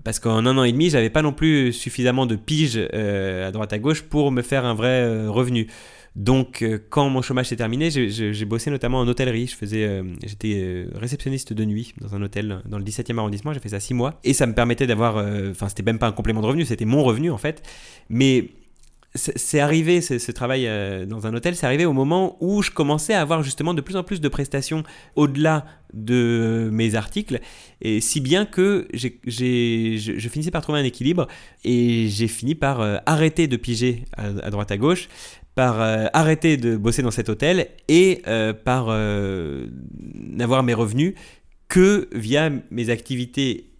S1: parce qu'en un an et demi, j'avais pas non plus suffisamment de piges à droite à gauche pour me faire un vrai revenu. Donc, euh, quand mon chômage s'est terminé, j'ai bossé notamment en hôtellerie. Je faisais, euh, j'étais euh, réceptionniste de nuit dans un hôtel dans le 17e arrondissement. J'ai fait ça six mois et ça me permettait d'avoir, enfin, c'était même pas un complément de revenu, c'était mon revenu en fait. Mais c'est arrivé, ce travail dans un hôtel, c'est arrivé au moment où je commençais à avoir justement de plus en plus de prestations au-delà de mes articles, et si bien que je, je, finissais par trouver un équilibre, et j'ai fini par arrêter de piger à, droite à gauche, par euh, arrêter de bosser dans cet hôtel et euh, par euh, n'avoir mes revenus que via mes activités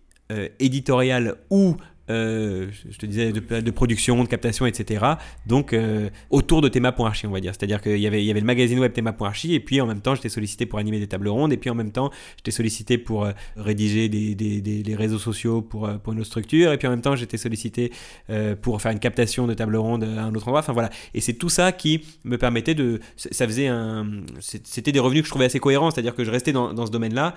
S1: éditoriales ou euh, je te disais, de, production, de captation, etc. Donc, euh, autour de Thema.archi, on va dire. C'est-à-dire qu'il y avait, le magazine web Thema.archi, et puis en même temps, j'étais sollicité pour animer des tables rondes, et puis en même temps, j'étais sollicité pour euh, rédiger des, réseaux sociaux pour, pour une autre structure, et puis en même temps, j'étais sollicité pour faire une captation de table ronde à un autre endroit. Enfin voilà. Et c'est tout ça qui me permettait de. Ça faisait. C'était des revenus que je trouvais assez cohérents, c'est-à-dire que je restais dans ce domaine-là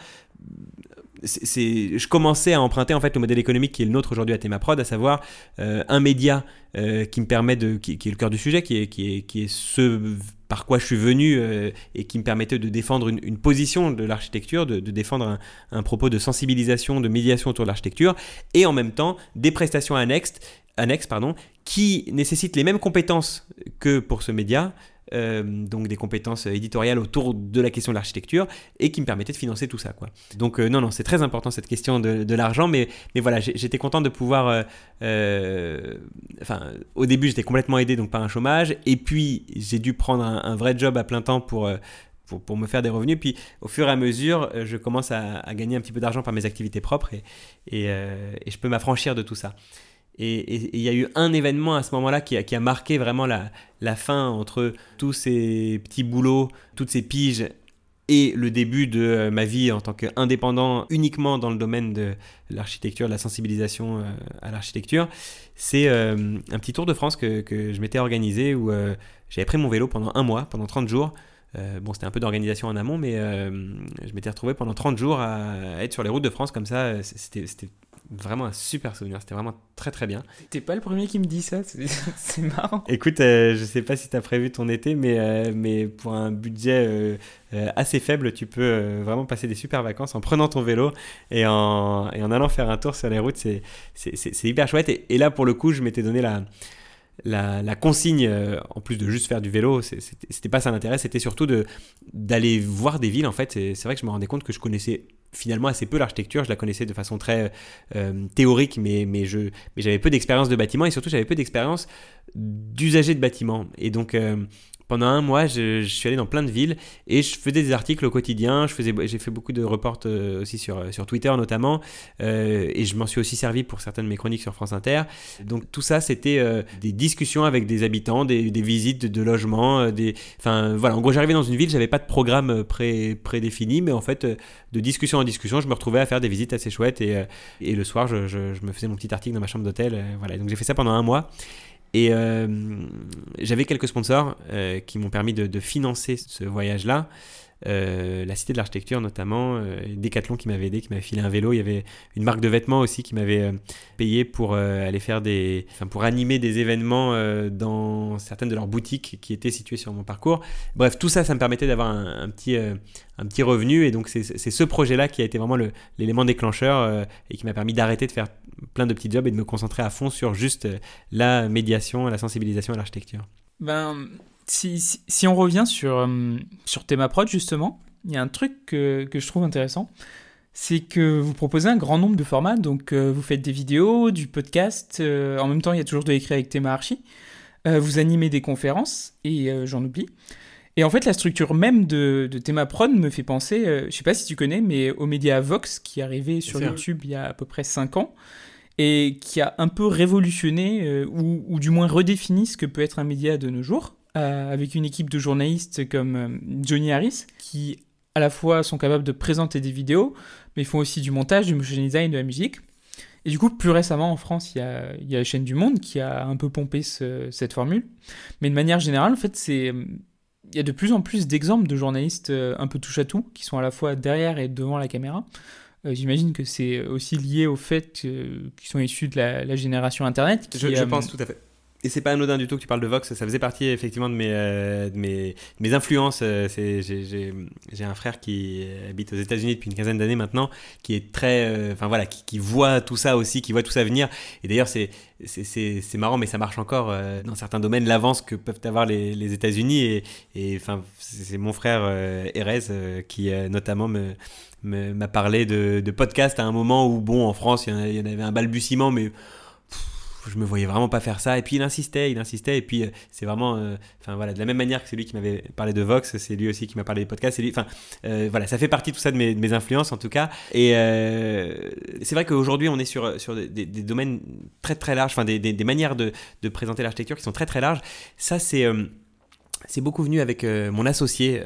S1: je commençais à emprunter en fait le modèle économique qui est le nôtre aujourd'hui à Thémaprod, à savoir euh, un média euh, qui me permet de, qui, est le cœur du sujet, qui est, qui est, qui est ce par quoi je suis venu euh, et qui me permettait de défendre une, position de l'architecture, de, défendre un, un, propos de sensibilisation, de médiation autour de l'architecture, et en même temps des prestations annexes, annexes pardon, qui nécessitent les mêmes compétences que pour ce média, euh, donc des compétences éditoriales autour de la question de l'architecture et qui me permettaient de financer tout ça. Donc euh, non, non, c'est très important cette question de, l'argent, mais, mais voilà, j'étais content de pouvoir... Euh, enfin, au début, j'étais complètement aidé donc par un chômage, et puis j'ai dû prendre un, vrai job à plein temps pour... Pour, me faire des revenus. Puis au fur et à mesure, je commence à, gagner un petit peu d'argent par mes activités propres et je peux m'affranchir de tout ça. Et il y a eu un événement à ce moment-là qui qui a, marqué vraiment la, la, fin entre tous ces petits boulots, toutes ces piges et le début de euh, ma vie en tant qu'indépendant uniquement dans le domaine de l'architecture, de la sensibilisation euh, à l'architecture. C'est euh, un petit tour de France que, que je m'étais organisé où j'avais pris mon vélo pendant un mois, pendant 30 jours. bon, c'était un peu d'organisation en amont, mais je m'étais retrouvé pendant 30 jours à, être sur les routes de France comme ça. C'était vraiment un super souvenir. C'était vraiment très très bien.
S2: T'es pas le premier qui me dit ça, c'est marrant.
S1: Écoute, euh, je sais pas si t'as prévu ton été, mais, euh, mais pour un budget euh, assez faible, tu peux vraiment passer des super vacances en prenant ton vélo et en, et en allant faire un tour sur les routes. C'est hyper chouette. Et, et, là, pour le coup, je m'étais donné la, la, la, consigne, en plus de juste faire du vélo, c'était pas ça l'intérêt, c'était surtout d'aller voir des villes. En fait, c'est vrai que je me rendais compte que je connaissais finalement assez peu l'architecture. Je la connaissais de façon très euh, théorique, mais, mais, je, mais j'avais peu d'expérience de bâtiment et surtout j'avais peu d'expérience d'usager de bâtiment. Et donc, euh, pendant un mois, je, suis allé dans plein de villes et je faisais des articles au quotidien. J'ai fait beaucoup de reports euh, aussi sur, sur Twitter notamment, euh, et je m'en suis aussi servi pour certaines de mes chroniques sur France Inter. Donc tout ça, c'était euh, des discussions avec des habitants, des, visites de, logements, des, enfin voilà. En gros, j'arrivais dans une ville, j'avais pas de programme pré, prédéfini, mais en fait, de discussion en discussion, je me retrouvais à faire des visites assez chouettes et, et le soir, je, je, je, me faisais mon petit article dans ma chambre d'hôtel. voilà, donc j'ai fait ça pendant un mois. Et euh, j'avais quelques sponsors euh, qui m'ont permis de, de, financer ce voyage-là. Euh, la Cité de l'Architecture notamment, euh, Decathlon qui m'avait aidé, qui m'avait filé un vélo. Il y avait une marque de vêtements aussi qui m'avait euh, payé pour aller faire des, pour animer des événements dans certaines de leurs boutiques qui étaient situées sur mon parcours. Bref, tout ça, ça me permettait d'avoir un, petit, un petit revenu et donc c'est ce projet-là qui a été vraiment l'élément déclencheur et qui m'a permis d'arrêter de faire plein de petits jobs et de me concentrer à fond sur juste la médiation, la sensibilisation à l'architecture.
S2: Ben, si, on revient sur, euh, sur Prod, justement, il y a un truc que, je trouve intéressant. C'est que vous proposez un grand nombre de formats. Donc, euh, vous faites des vidéos, du podcast. Euh, en même temps, il y a toujours de l'écrit avec Théma Archi. vous animez des conférences, et j'en oublie. Et en fait, la structure même de, de Prod me fait penser, je sais pas si tu connais, mais au média Vox qui est arrivé sur YouTube il y a à peu près 5 ans et qui a un peu révolutionné ou, ou, du moins redéfini ce que peut être un média de nos jours. Euh, avec une équipe de journalistes comme euh, Johnny Harris, qui à la fois sont capables de présenter des vidéos, mais font aussi du montage, du motion design, de la musique. Et du coup, plus récemment en France, il y a, il y a la chaîne du Monde qui a un peu pompé cette formule. Mais de manière générale, en fait, c'est il y a de plus en plus d'exemples de journalistes euh, un peu touche à tout, qui sont à la fois derrière et devant la caméra. J'imagine que c'est aussi lié au fait qu'ils sont issus de la, génération Internet.
S1: je, pense tout à fait et c'est pas anodin du tout que tu parles de Vox, ça faisait partie effectivement de mes, euh, de mes, mes, influences. Euh, j'ai un frère qui habite aux États-Unis depuis une quinzaine d'années maintenant, qui est très. Euh, enfin voilà, qui, qui, voit tout ça aussi, qui voit tout ça venir. Et d'ailleurs, c'est marrant, mais ça marche encore dans certains domaines, l'avance que peuvent avoir les, les États-Unis. Et enfin, c'est mon frère Erez qui notamment me m'a parlé de, de podcast à un moment où, bon, en France, il y en avait un balbutiement, mais je me voyais vraiment pas faire ça. Et puis il insistait, il insistait. Et puis euh, c'est vraiment, euh, enfin voilà, de la même manière que c'est lui qui m'avait parlé de Vox, c'est lui aussi qui m'a parlé des podcasts. Enfin voilà, ça fait partie tout ça de mes, influences en tout cas. Et c'est vrai qu'aujourd'hui on est sur sur des, des, domaines très très larges, enfin des, des, manières de, de présenter l'architecture qui sont très très larges. Ça c'est c'est beaucoup venu avec mon associé.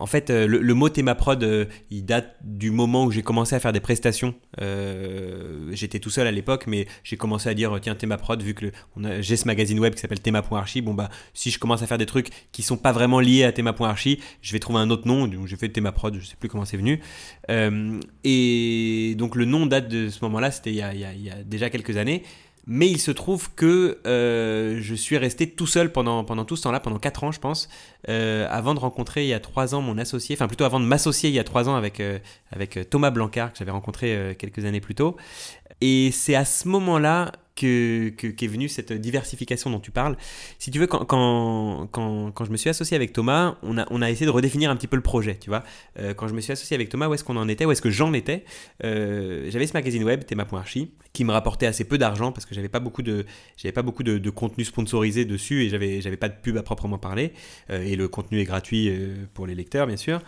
S1: En fait, euh, le, mot Théma Prod, euh, il date du moment où j'ai commencé à faire des prestations. Euh, j'étais tout seul à l'époque, mais j'ai commencé à dire tiens Théma Prod, vu que j'ai ce magazine web qui s'appelle Théma.archi, bon bah si je commence à faire des trucs qui sont pas vraiment liés à Théma.archi, je vais trouver un autre nom. Donc j'ai fait Théma Prod, je sais plus comment c'est venu. et donc le nom date de ce moment-là, c'était il, il y a déjà quelques années. Mais il se trouve que euh, je suis resté tout seul pendant, pendant tout ce temps-là, pendant 4 ans je pense, euh, avant de rencontrer il y a 3 ans mon associé, enfin plutôt avant de m'associer il y a 3 ans avec, euh, avec Thomas Blancard que j'avais rencontré quelques années plus tôt. Et c'est à ce moment-là que, qu'est venue cette diversification dont tu parles. Si tu veux, quand, quand, quand, quand, je me suis associé avec Thomas, on a, on a essayé de redéfinir un petit peu le projet, tu vois. Euh, quand je me suis associé avec Thomas, où est-ce qu'on en était, où est-ce que j'en étais euh, J'avais ce magazine web, Théma.archi, qui me rapportait assez peu d'argent parce que j'avais pas beaucoup de, pas beaucoup de, de, contenu sponsorisé dessus et j'avais, j'avais pas de pub à proprement parler. Euh, et le contenu est gratuit pour les lecteurs, bien sûr.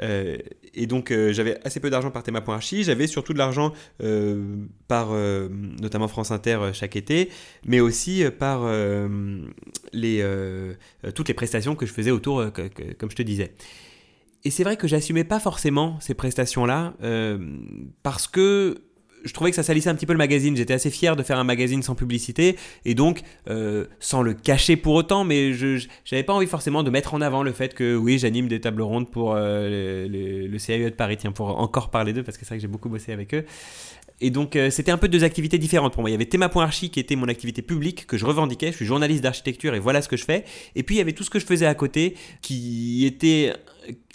S1: et donc, j'avais assez peu d'argent par Théma.archi. J'avais surtout de l'argent par notamment France Inter chaque été, mais aussi euh, par euh, euh, toutes les prestations que je faisais autour, comme je te disais. Et c'est vrai que j'assumais pas forcément ces prestations-là, parce que je trouvais que ça salissait un petit peu le magazine. J'étais assez fier de faire un magazine sans publicité et donc sans le cacher pour autant, mais je n'avais pas envie forcément de mettre en avant le fait que oui, j'anime des tables rondes pour le, le, CAE de Paris, tiens, pour encore parler d'eux parce que c'est vrai que j'ai beaucoup bossé avec eux. Et donc, euh, c'était un peu deux activités différentes pour moi. Il y avait Théma.archi qui était mon activité publique que je revendiquais. Je suis journaliste d'architecture et voilà ce que je fais. Et puis, il y avait tout ce que je faisais à côté qui était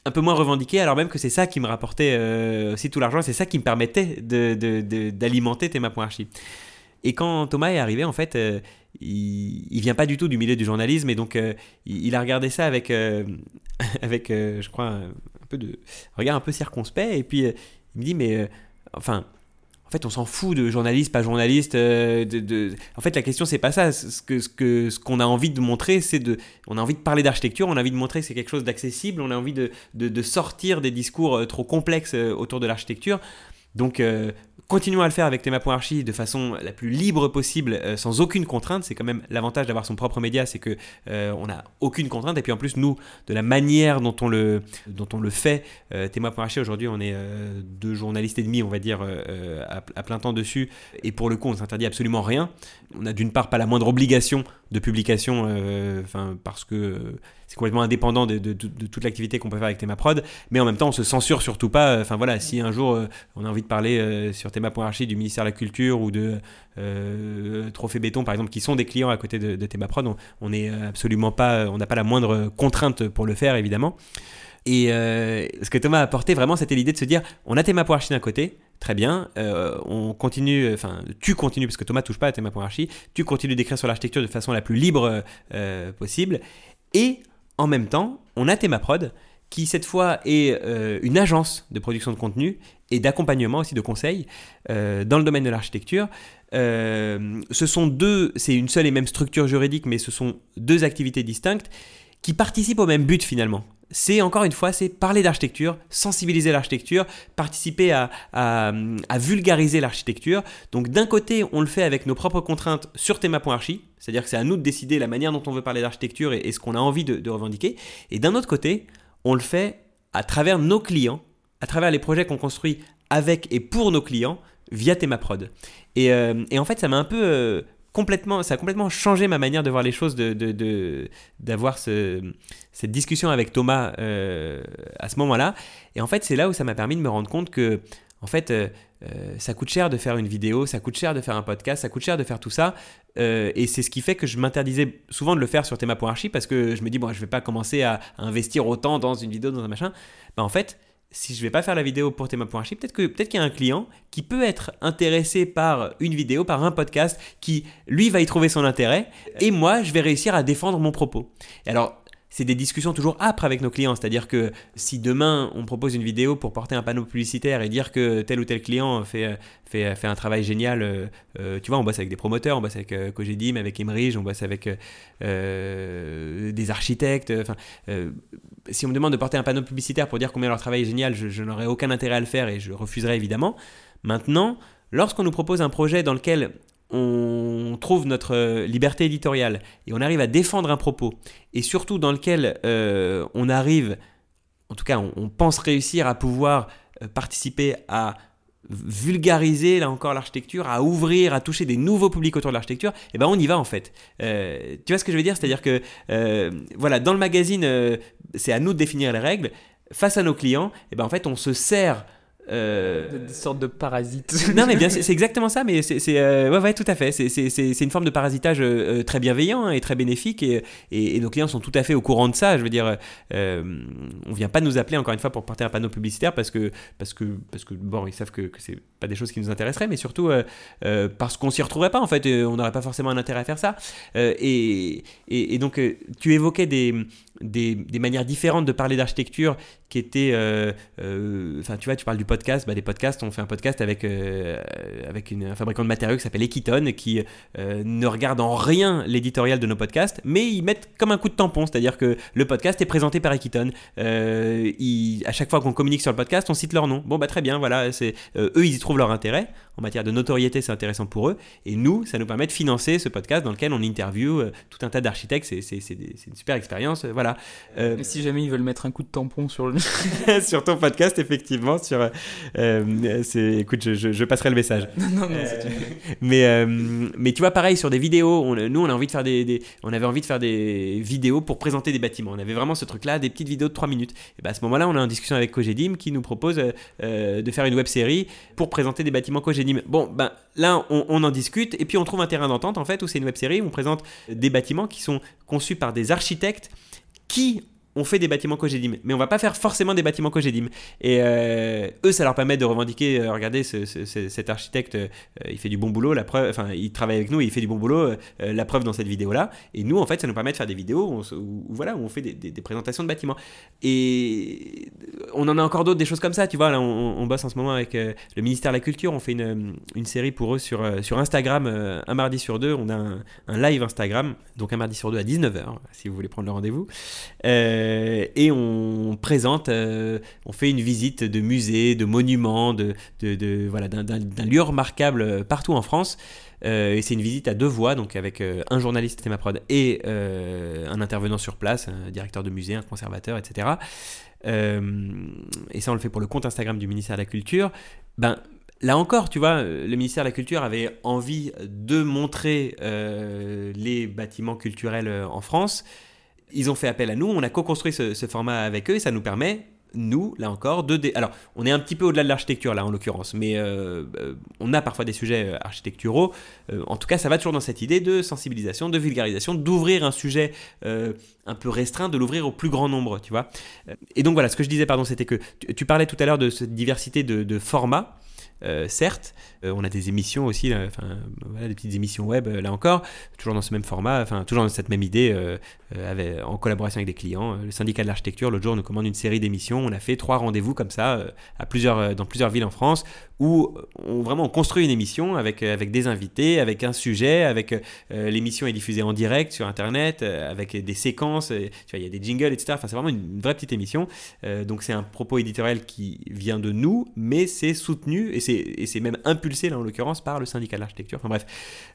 S1: un peu moins revendiqué, alors même que c'est ça qui me rapportait euh, aussi tout l'argent. C'est ça qui me permettait d'alimenter Théma.archi. Et quand Thomas est arrivé, en fait, euh, il, il vient pas du tout du milieu du journalisme et donc il, a regardé ça avec, avec je crois, un, peu de regard un peu circonspect. Et puis il me dit, mais enfin, en fait, on s'en fout de journaliste, pas journaliste. Euh, En fait, la question, c'est pas ça. Ce qu'on a envie de montrer, c'est de, on a envie de parler d'architecture, on a envie de montrer que c'est quelque chose d'accessible, on a envie de, de, sortir des discours euh, trop complexes euh, autour de l'architecture. Donc, Continuons à le faire avec Théma.archi de façon la plus libre possible, euh, sans aucune contrainte. C'est quand même l'avantage d'avoir son propre média, c'est que euh, on n'a aucune contrainte. Et puis en plus, nous, de la manière dont on le, dont on le fait, euh, Théma.archi aujourd'hui, on est deux journalistes et demi, on va dire, à, plein temps dessus. Et pour le coup, on ne s'interdit absolument rien. On n'a d'une part pas la moindre obligation de publication, enfin parce que c'est complètement indépendant de, toute l'activité qu'on peut faire avec Théma-Prod, mais en même temps on se censure surtout pas. Enfin voilà, si un jour on a envie de parler sur Théma.archi du ministère de la Culture ou de euh, Trophée Béton par exemple, qui sont des clients à côté de, de Théma-Prod, on n'est absolument pas, on n'a pas la moindre contrainte pour le faire évidemment. Et euh, ce que Thomas a apporté vraiment, c'était l'idée de se dire, on a Théma.archi d'un côté, très bien, euh, on continue, enfin, tu continues, parce que Thomas touche pas à Théma.archi, tu continues d'écrire sur l'architecture de façon la plus libre possible, et en même temps, on a Théma-Prod, qui cette fois est euh, une agence de production de contenu et d'accompagnement aussi de conseils euh, dans le domaine de l'architecture. Euh, ce sont deux, c'est une seule et même structure juridique, mais ce sont deux activités distinctes qui participent au même but finalement. C'est encore une fois, c'est parler d'architecture, sensibiliser l'architecture, participer à, à, vulgariser l'architecture. Donc d'un côté, on le fait avec nos propres contraintes sur théma.archi, c'est-à-dire que c'est à nous de décider la manière dont on veut parler d'architecture et, ce qu'on a envie de, revendiquer. Et d'un autre côté, on le fait à travers nos clients, à travers les projets qu'on construit avec et pour nos clients via ThémaProd. Et, euh, et en fait, ça m'a un peu euh, complètement, ça a complètement changé ma manière de voir les choses, de, d'avoir cette discussion avec Thomas euh, à ce moment-là. Et en fait, c'est là où ça m'a permis de me rendre compte que, en fait, euh, ça coûte cher de faire une vidéo, ça coûte cher de faire un podcast, ça coûte cher de faire tout ça. Euh, et c'est ce qui fait que je m'interdisais souvent de le faire sur Théma.archi parce que je me dis, bon, je vais pas commencer à, investir autant dans une vidéo, dans un machin. Ben, en fait, si je vais pas faire la vidéo pour Théma.archi, peut-être que peut-être qu'il y a un client qui peut être intéressé par une vidéo, par un podcast, qui lui va y trouver son intérêt, et moi je vais réussir à défendre mon propos. Et alors c'est des discussions toujours âpres avec nos clients. C'est-à-dire que si demain on propose une vidéo pour porter un panneau publicitaire et dire que tel ou tel client fait, fait, fait un travail génial, euh, euh, tu vois, on bosse avec des promoteurs, on bosse avec euh, avec Emerige, on bosse avec des architectes. Si on me demande de porter un panneau publicitaire pour dire combien leur travail est génial, je, je n'aurais aucun intérêt à le faire et je refuserai évidemment. Maintenant, lorsqu'on nous propose un projet dans lequel on trouve notre euh, liberté éditoriale et on arrive à défendre un propos, et surtout dans lequel euh, on arrive, en tout cas on, pense réussir à pouvoir euh, participer à vulgariser là encore l'architecture, à ouvrir, à toucher des nouveaux publics autour de l'architecture, et eh ben on y va en fait. tu vois ce que je veux dire? C'est-à-dire que voilà, dans le magazine, c'est à nous de définir les règles. Face à nos clients, et eh ben en fait on se sert
S2: euh... Des sortes de parasites.
S1: non, mais bien, c'est exactement ça, mais c'est. Euh... Ouais, ouais, tout à fait. C'est une forme de parasitage euh, très bienveillant hein, et très bénéfique, et, et, nos clients sont tout à fait au courant de ça. Je veux dire, euh, on vient pas nous appeler encore une fois pour porter un panneau publicitaire parce que, parce que, parce que bon, ils savent que, que c'est pas des choses qui nous intéresseraient, mais surtout euh, euh, parce qu'on s'y retrouverait pas, en fait, on n'aurait pas forcément un intérêt à faire ça. et, et, donc, tu évoquais des des, des, manières différentes de parler d'architecture qui étaient, euh, euh, enfin tu vois, tu parles du podcast, bah, des podcasts, on fait un podcast avec, euh, avec un fabricant de matériaux qui s'appelle Equiton, qui ne regarde en rien l'éditorial de nos podcasts, mais ils mettent comme un coup de tampon, c'est-à-dire que le podcast est présenté par Equiton. à chaque fois qu'on communique sur le podcast, on cite leur nom. Bon bah très bien, voilà, c'est eux ils y trouvent leur intérêt en matière de notoriété, c'est intéressant pour eux, et nous, ça nous permet de financer ce podcast dans lequel on interview tout un tas d'architectes, c'est une super expérience, voilà.
S2: Euh, si jamais ils veulent mettre un coup de tampon sur le...
S1: sur ton podcast, effectivement, sur, euh, c'est, écoute, je, je, passerai le message. non, non, euh, mais, mais tu vois, pareil sur des vidéos. nous, on a envie de faire des, on avait envie de faire des vidéos pour présenter des bâtiments. On avait vraiment ce truc-là, des petites vidéos de 3 minutes. Et ben, à ce moment-là, on est en discussion avec Cogedim qui nous propose de faire une web série pour présenter des bâtiments Cogedim. Bon, ben là, on, on en discute et puis on trouve un terrain d'entente en fait où c'est une web série où on présente des bâtiments qui sont conçus par des architectes qui ont fait des bâtiments Cogedim, mais on va pas faire forcément des bâtiments Cogedim. Et euh, eux, ça leur permet de revendiquer, euh, regardez, cet architecte, euh, il fait du bon boulot, la preuve, enfin, il travaille avec nous, il fait du bon boulot, la preuve dans cette vidéo-là. Et nous, en fait, ça nous permet de faire des vidéos où, voilà, où on fait des, présentations de bâtiments. Et on en a encore d'autres, des choses comme ça, tu vois. Là, on, bosse en ce moment avec le ministère de la Culture, on fait une, série pour eux sur, sur Instagram, un mardi sur deux, on a un, live Instagram, donc un mardi sur deux à 19h, si vous voulez prendre le rendez-vous. Et on présente, euh, on fait une visite de musées, de monuments, de, voilà, d'un lieu remarquable partout en France. Euh, et c'est une visite à deux voix, donc avec un journaliste Thémaprod et un intervenant sur place, un directeur de musée, un conservateur, etc. et ça, on le fait pour le compte Instagram du ministère de la Culture. Ben, là encore, tu vois, le ministère de la Culture avait envie de montrer les bâtiments culturels en France. Ils ont fait appel à nous, on a co-construit ce, format avec eux et ça nous permet nous, là encore, de... Alors, on est un petit peu au-delà de l'architecture, là, en l'occurrence, mais euh, euh, on a parfois des sujets euh, architecturaux. en tout cas, ça va toujours dans cette idée de sensibilisation, de vulgarisation, d'ouvrir un sujet un peu restreint, de l'ouvrir au plus grand nombre, tu vois. Et donc, voilà, ce que je disais, pardon, c'était que tu, parlais tout à l'heure de cette diversité de, de formats. Euh, certes, euh, on a des émissions aussi, enfin, des petites émissions web, euh, là encore, toujours dans ce même format, enfin, toujours dans cette même idée, avec, en collaboration avec des clients. Le syndicat de l'architecture, l'autre jour, nous commande une série d'émissions. On a fait trois rendez-vous comme ça, à plusieurs, dans plusieurs villes en France, où on, vraiment on construit une émission avec, avec des invités, avec un sujet, avec l'émission est diffusée en direct sur Internet, avec des séquences, il y a des jingles, etc. Enfin, c'est vraiment une, vraie petite émission. donc, c'est un propos éditorial qui vient de nous, mais c'est soutenu et et c'est même impulsé là en l'occurrence par le syndicat de l'architecture. Enfin bref,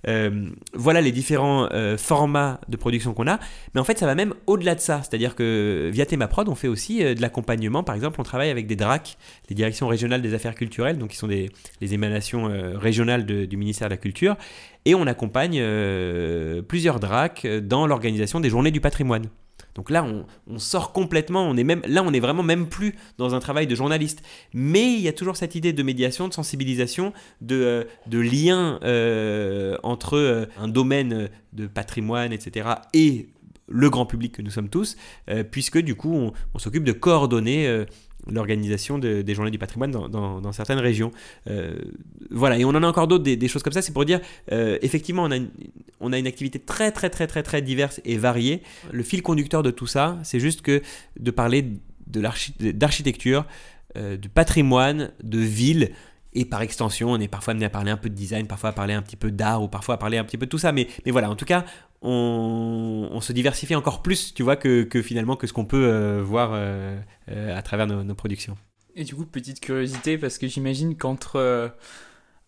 S1: euh, voilà les différents euh, formats de production qu'on a. Mais en fait, ça va même au-delà de ça. C'est-à-dire que via Thémaprod, on fait aussi euh, de l'accompagnement. Par exemple, on travaille avec des DRAC, les directions régionales des affaires culturelles, donc qui sont des, les émanations régionales du ministère de la Culture. Et on accompagne plusieurs DRAC dans l'organisation des journées du patrimoine. Donc là, on, sort complètement, on est même, là, on est vraiment même plus dans un travail de journaliste. Mais il y a toujours cette idée de médiation, de sensibilisation, de, euh, lien euh, entre euh, un domaine de patrimoine, etc., et le grand public que nous sommes tous, puisque du coup, on, s'occupe de coordonner l'organisation des journées du patrimoine dans, certaines régions. voilà, et on en a encore d'autres, des, choses comme ça. C'est pour dire, effectivement, on a, une, on a une activité très, très, très, très, très diverse et variée. Le fil conducteur de tout ça, c'est juste que de parler d'architecture, de patrimoine, de ville, et par extension, on est parfois amené à parler un peu de design, parfois à parler un petit peu d'art, ou parfois à parler un petit peu de tout ça. Mais, mais voilà, en tout cas, on, se diversifie encore plus, tu vois, que, finalement que ce qu'on peut euh, voir euh, euh, à travers nos, productions.
S2: Et du coup, petite curiosité, parce que j'imagine qu'entre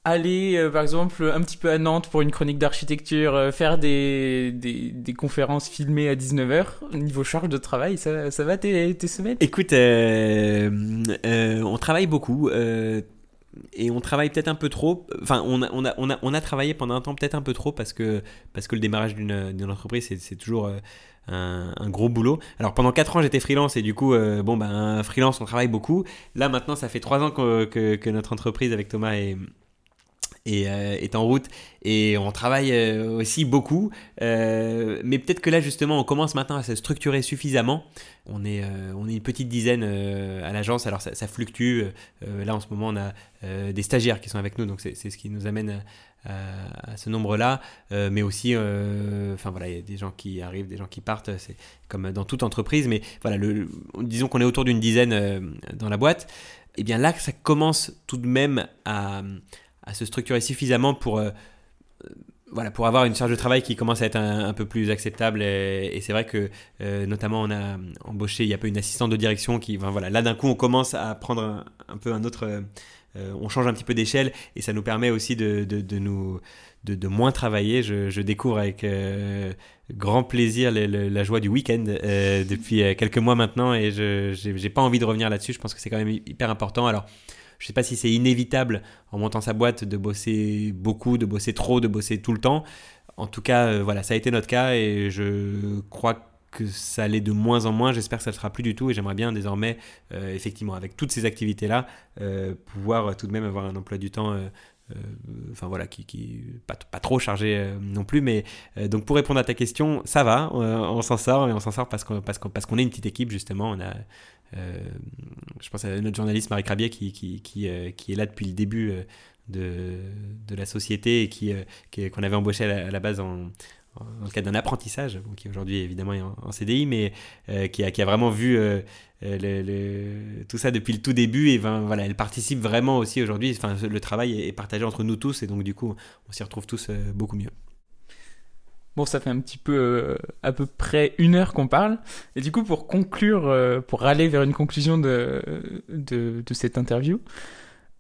S2: aller, par exemple, un petit peu à Nantes pour une chronique d'architecture, faire des, des, conférences filmées à 19h, niveau charge de travail, ça, ça va tes, tes semaines?
S1: Écoute, on travaille beaucoup et on travaille peut-être un peu trop. Enfin, on a, travaillé pendant un temps peut-être un peu trop parce que, le démarrage d'une entreprise, c'est toujours euh, un, gros boulot. Alors pendant 4 ans, j'étais freelance et du coup, euh, bon, ben, freelance, on travaille beaucoup. Là, maintenant, ça fait 3 ans que, que, que notre entreprise avec Thomas est euh, est en route et on travaille euh, aussi beaucoup. Euh, mais peut-être que là justement on commence maintenant à se structurer suffisamment. On est, on est une petite dizaine à l'agence, alors ça, fluctue. là en ce moment on a des stagiaires qui sont avec nous, donc c'est ce qui nous amène à, ce nombre-là. mais aussi, enfin voilà, il y a des gens qui arrivent, des gens qui partent, c'est comme dans toute entreprise. Mais voilà, disons qu'on est autour d'une dizaine dans la boîte. Et bien là, ça commence tout de même à à se structurer suffisamment pour, euh, euh, voilà, pour avoir une charge de travail qui commence à être un, peu plus acceptable. Et, c'est vrai que, euh, notamment, on a embauché, il y a pas une assistante de direction qui, voilà, là d'un coup, on commence à prendre un, peu un autre. on change un petit peu d'échelle et ça nous permet aussi de, de, nous. De, de, moins travailler. Je, je découvre avec grand plaisir la joie du week-end depuis quelques mois maintenant et je n'ai pas envie de revenir là-dessus. Je pense que c'est quand même hyper important. Alors, je ne sais pas si c'est inévitable en montant sa boîte de bosser beaucoup, de bosser trop, de bosser tout le temps. En tout cas, euh, voilà, ça a été notre cas et je crois que ça allait de moins en moins. J'espère que ça ne sera plus du tout et j'aimerais bien désormais, euh, effectivement, avec toutes ces activités-là, euh, pouvoir tout de même avoir un emploi du temps. enfin voilà, qui, qui pas, trop chargé non plus, mais donc pour répondre à ta question, ça va, on s'en sort et on s'en sort parce qu'on est une petite équipe justement. Je pense à notre journaliste Marie Crabier qui, qui, qui, euh, est là depuis le début euh, de, de la société et qui, qu'on avait embauché à la, base en, dans le cadre d'un apprentissage, qui aujourd'hui évidemment est en, CDI, mais qui, a, qui, a, vraiment vu tout ça depuis le tout début et ben, voilà, elle participe vraiment aussi aujourd'hui. Enfin, le travail est partagé entre nous tous et donc du coup, on s'y retrouve tous beaucoup mieux.
S2: Bon, ça fait un petit peu euh, à peu près une heure qu'on parle. Et du coup, pour conclure, euh, pour aller vers une conclusion de, de, cette interview,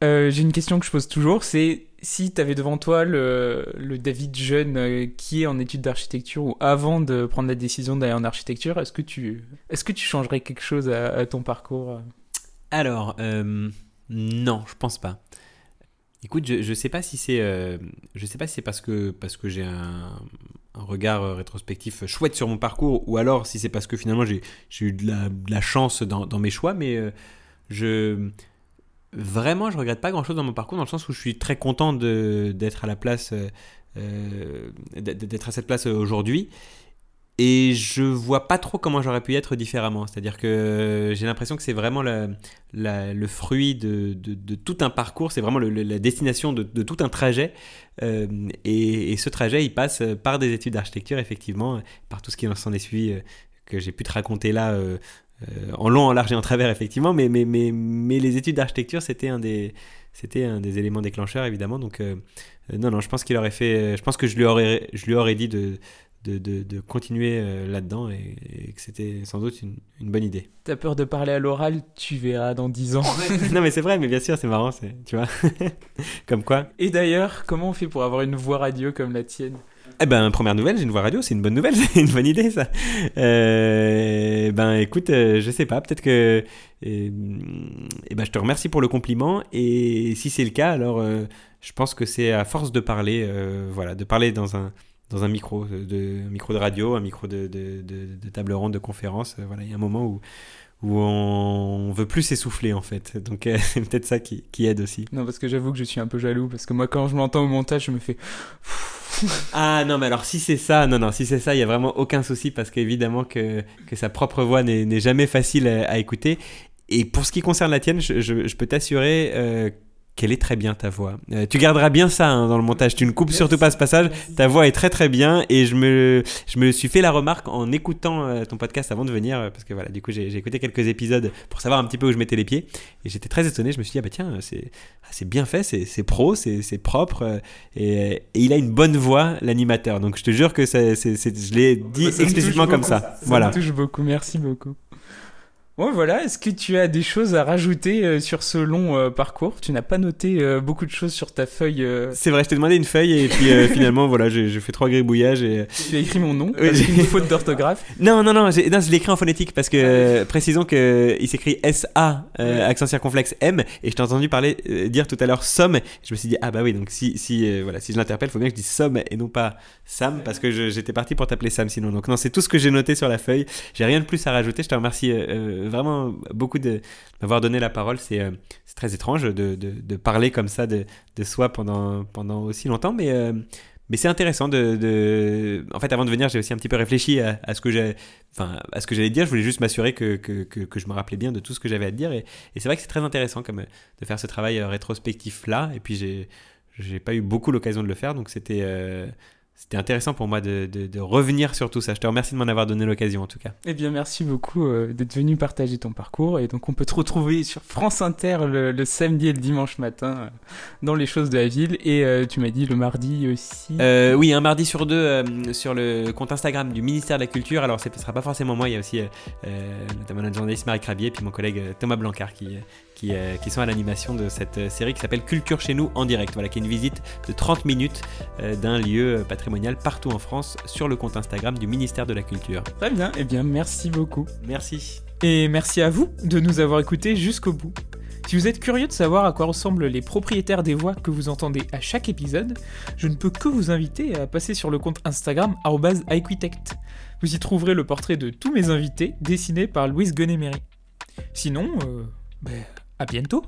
S2: euh, j'ai une question que je pose toujours, c'est si tu avais devant toi le, le David jeune qui est en études d'architecture ou avant de prendre la décision d'aller en architecture, est-ce que tu est-ce que tu changerais quelque chose à, ton parcours
S1: Alors, non, je pense pas. Écoute, je, je sais pas si c'est je si parce que parce que j'ai un un regard euh, rétrospectif chouette sur mon parcours, ou alors si c'est parce que finalement j'ai eu de la, chance dans, mes choix, mais euh, je vraiment je regrette pas grand chose dans mon parcours dans le sens où je suis très content d'être à la place euh, d'être à cette place aujourd'hui et je vois pas trop comment j'aurais pu y être différemment. C'est-à-dire que j'ai l'impression que c'est vraiment le fruit de, tout un parcours, c'est vraiment la destination de, tout un trajet. Euh, et, ce trajet, il passe par des études d'architecture, effectivement, par tout ce qui s'en est suivi, euh, que j'ai pu te raconter là, euh, en long, en large et en travers, effectivement. Mais, les études d'architecture, c'était un des c'était un des éléments déclencheurs évidemment donc non non je pense qu'il aurait fait je pense que je lui aurais je lui aurais dit de de, de, continuer euh, là-dedans et, que c'était sans doute une, une, bonne idée.
S2: T'as peur de parler à l'oral, tu verras dans 10 ans.
S1: non mais c'est vrai, mais bien sûr, c'est marrant, tu vois. comme quoi.
S2: Et d'ailleurs, comment on fait pour avoir une voix radio comme la tienne?
S1: Eh ben, première nouvelle, j'ai une voix radio, c'est une bonne nouvelle, c'est une bonne idée ça. Euh, ben, écoute, euh, je sais pas, peut-être que. Eh ben, je te remercie pour le compliment et si c'est le cas, alors je pense que c'est à force de parler, voilà, de parler dans un, dans un micro de, micro de radio, un micro de, de, de, table ronde, de conférence. Euh, voilà, il y a un moment où, où on veut plus s'essouffler en fait. Donc euh, c'est peut-être ça qui, qui, aide aussi.
S2: Non, parce que j'avoue que je suis un peu jaloux, parce que moi quand je m'entends au montage, je me fais...
S1: ah non, mais alors si c'est ça, non, non, si c'est ça, il n'y a vraiment aucun souci, parce qu'évidemment que, que sa propre voix n'est jamais facile à, écouter. et pour ce qui concerne la tienne, je, je- je peux t'assurer euh, qu'elle est très bien ta voix. Euh, tu garderas bien ça hein, dans le montage. Tu ne coupes surtout pas ce passage. Ta voix est très très bien et je me, je me suis fait la remarque en écoutant euh, ton podcast avant de venir euh, parce que voilà, du coup j'ai j'ai écouté quelques épisodes pour savoir un petit peu où je mettais les pieds et j'étais très étonné. Je me suis dit ah bah tiens c'est ah, c'est bien fait, c'est c'est pro, c'est c'est propre et, et il a une bonne voix l'animateur. Donc je te jure que ça- c'est c'est- je l'ai dit
S2: me
S1: explicitement comme ça.
S2: Ça
S1: Voilà.
S2: me touche beaucoup, merci beaucoup. Bon voilà, est-ce que tu as des choses à rajouter euh, sur ce long euh, parcours? Tu n'as pas noté euh, beaucoup de choses sur ta feuille.
S1: C'est vrai, je t'ai demandé une feuille et puis finalement voilà, j'ai fait trois gribouillages et
S2: Tu as écrit mon nom
S1: Oui, j'ai-
S2: une faute d'orthographe.
S1: Non, non, non, non, je l'ai écrit en phonétique parce que, euh, précisons que il s'écrit S-A, euh, accent circonflexe M, et je t'ai entendu parler, dire tout à l'heure somme, je me suis dit, ah bah oui, donc si, si, voilà, si je l'interpelle, il faut bien que je dise somme et non pas Sam, parce que j'étais parti pour t'appeler Sam sinon. Donc non, c'est tout ce que j'ai noté sur la feuille, j'ai rien de plus à rajouter, je te remercie vraiment beaucoup de m'avoir donné la parole, c'est euh, très étrange de, parler comme ça de, soi pendant, aussi longtemps, mais... euh, c'est intéressant de, En fait, avant de venir, j'ai aussi un petit peu réfléchi à, ce que j'allais dire. Je voulais juste m'assurer que, je me rappelais bien de tout ce que j'avais à dire. Et, c'est vrai que c'est très intéressant de faire ce travail euh, rétrospectif là. Et puis j'ai, pas eu beaucoup l'occasion de le faire, donc c'était, c'était intéressant pour moi de, de, de revenir sur tout ça. Je te remercie de m'en avoir donné l'occasion en tout cas.
S2: Eh bien, merci beaucoup euh, d'être venu partager ton parcours. Et donc, on peut te retrouver sur France Inter le, le samedi et le dimanche matin euh, dans les choses de la ville. Et euh, tu m'as dit le mardi aussi.
S1: Oui, un mardi sur deux sur le compte Instagram du ministère de la Culture. Alors, ce ne sera pas forcément moi, il y a aussi notamment notre journaliste Marie Crabier et puis mon collègue Thomas Blancard qui, qui, euh, qui sont à l'animation de cette euh, série qui s'appelle Culture chez nous en direct. Voilà, qui est une visite de 30 minutes euh, d'un lieu patrimonial partout en France sur le compte Instagram du ministère de la Culture.
S2: Très bien. Eh bien, merci beaucoup.
S1: Merci.
S2: Et merci à vous de nous avoir écoutés jusqu'au bout. Si vous êtes curieux de savoir à quoi ressemblent les propriétaires des voix que vous entendez à chaque épisode, je ne peux que vous inviter à passer sur le compte Instagram @iquitect. Vous y trouverez le portrait de tous mes invités dessiné par Louise Gonemery. Sinon, euh, ben, à bientôt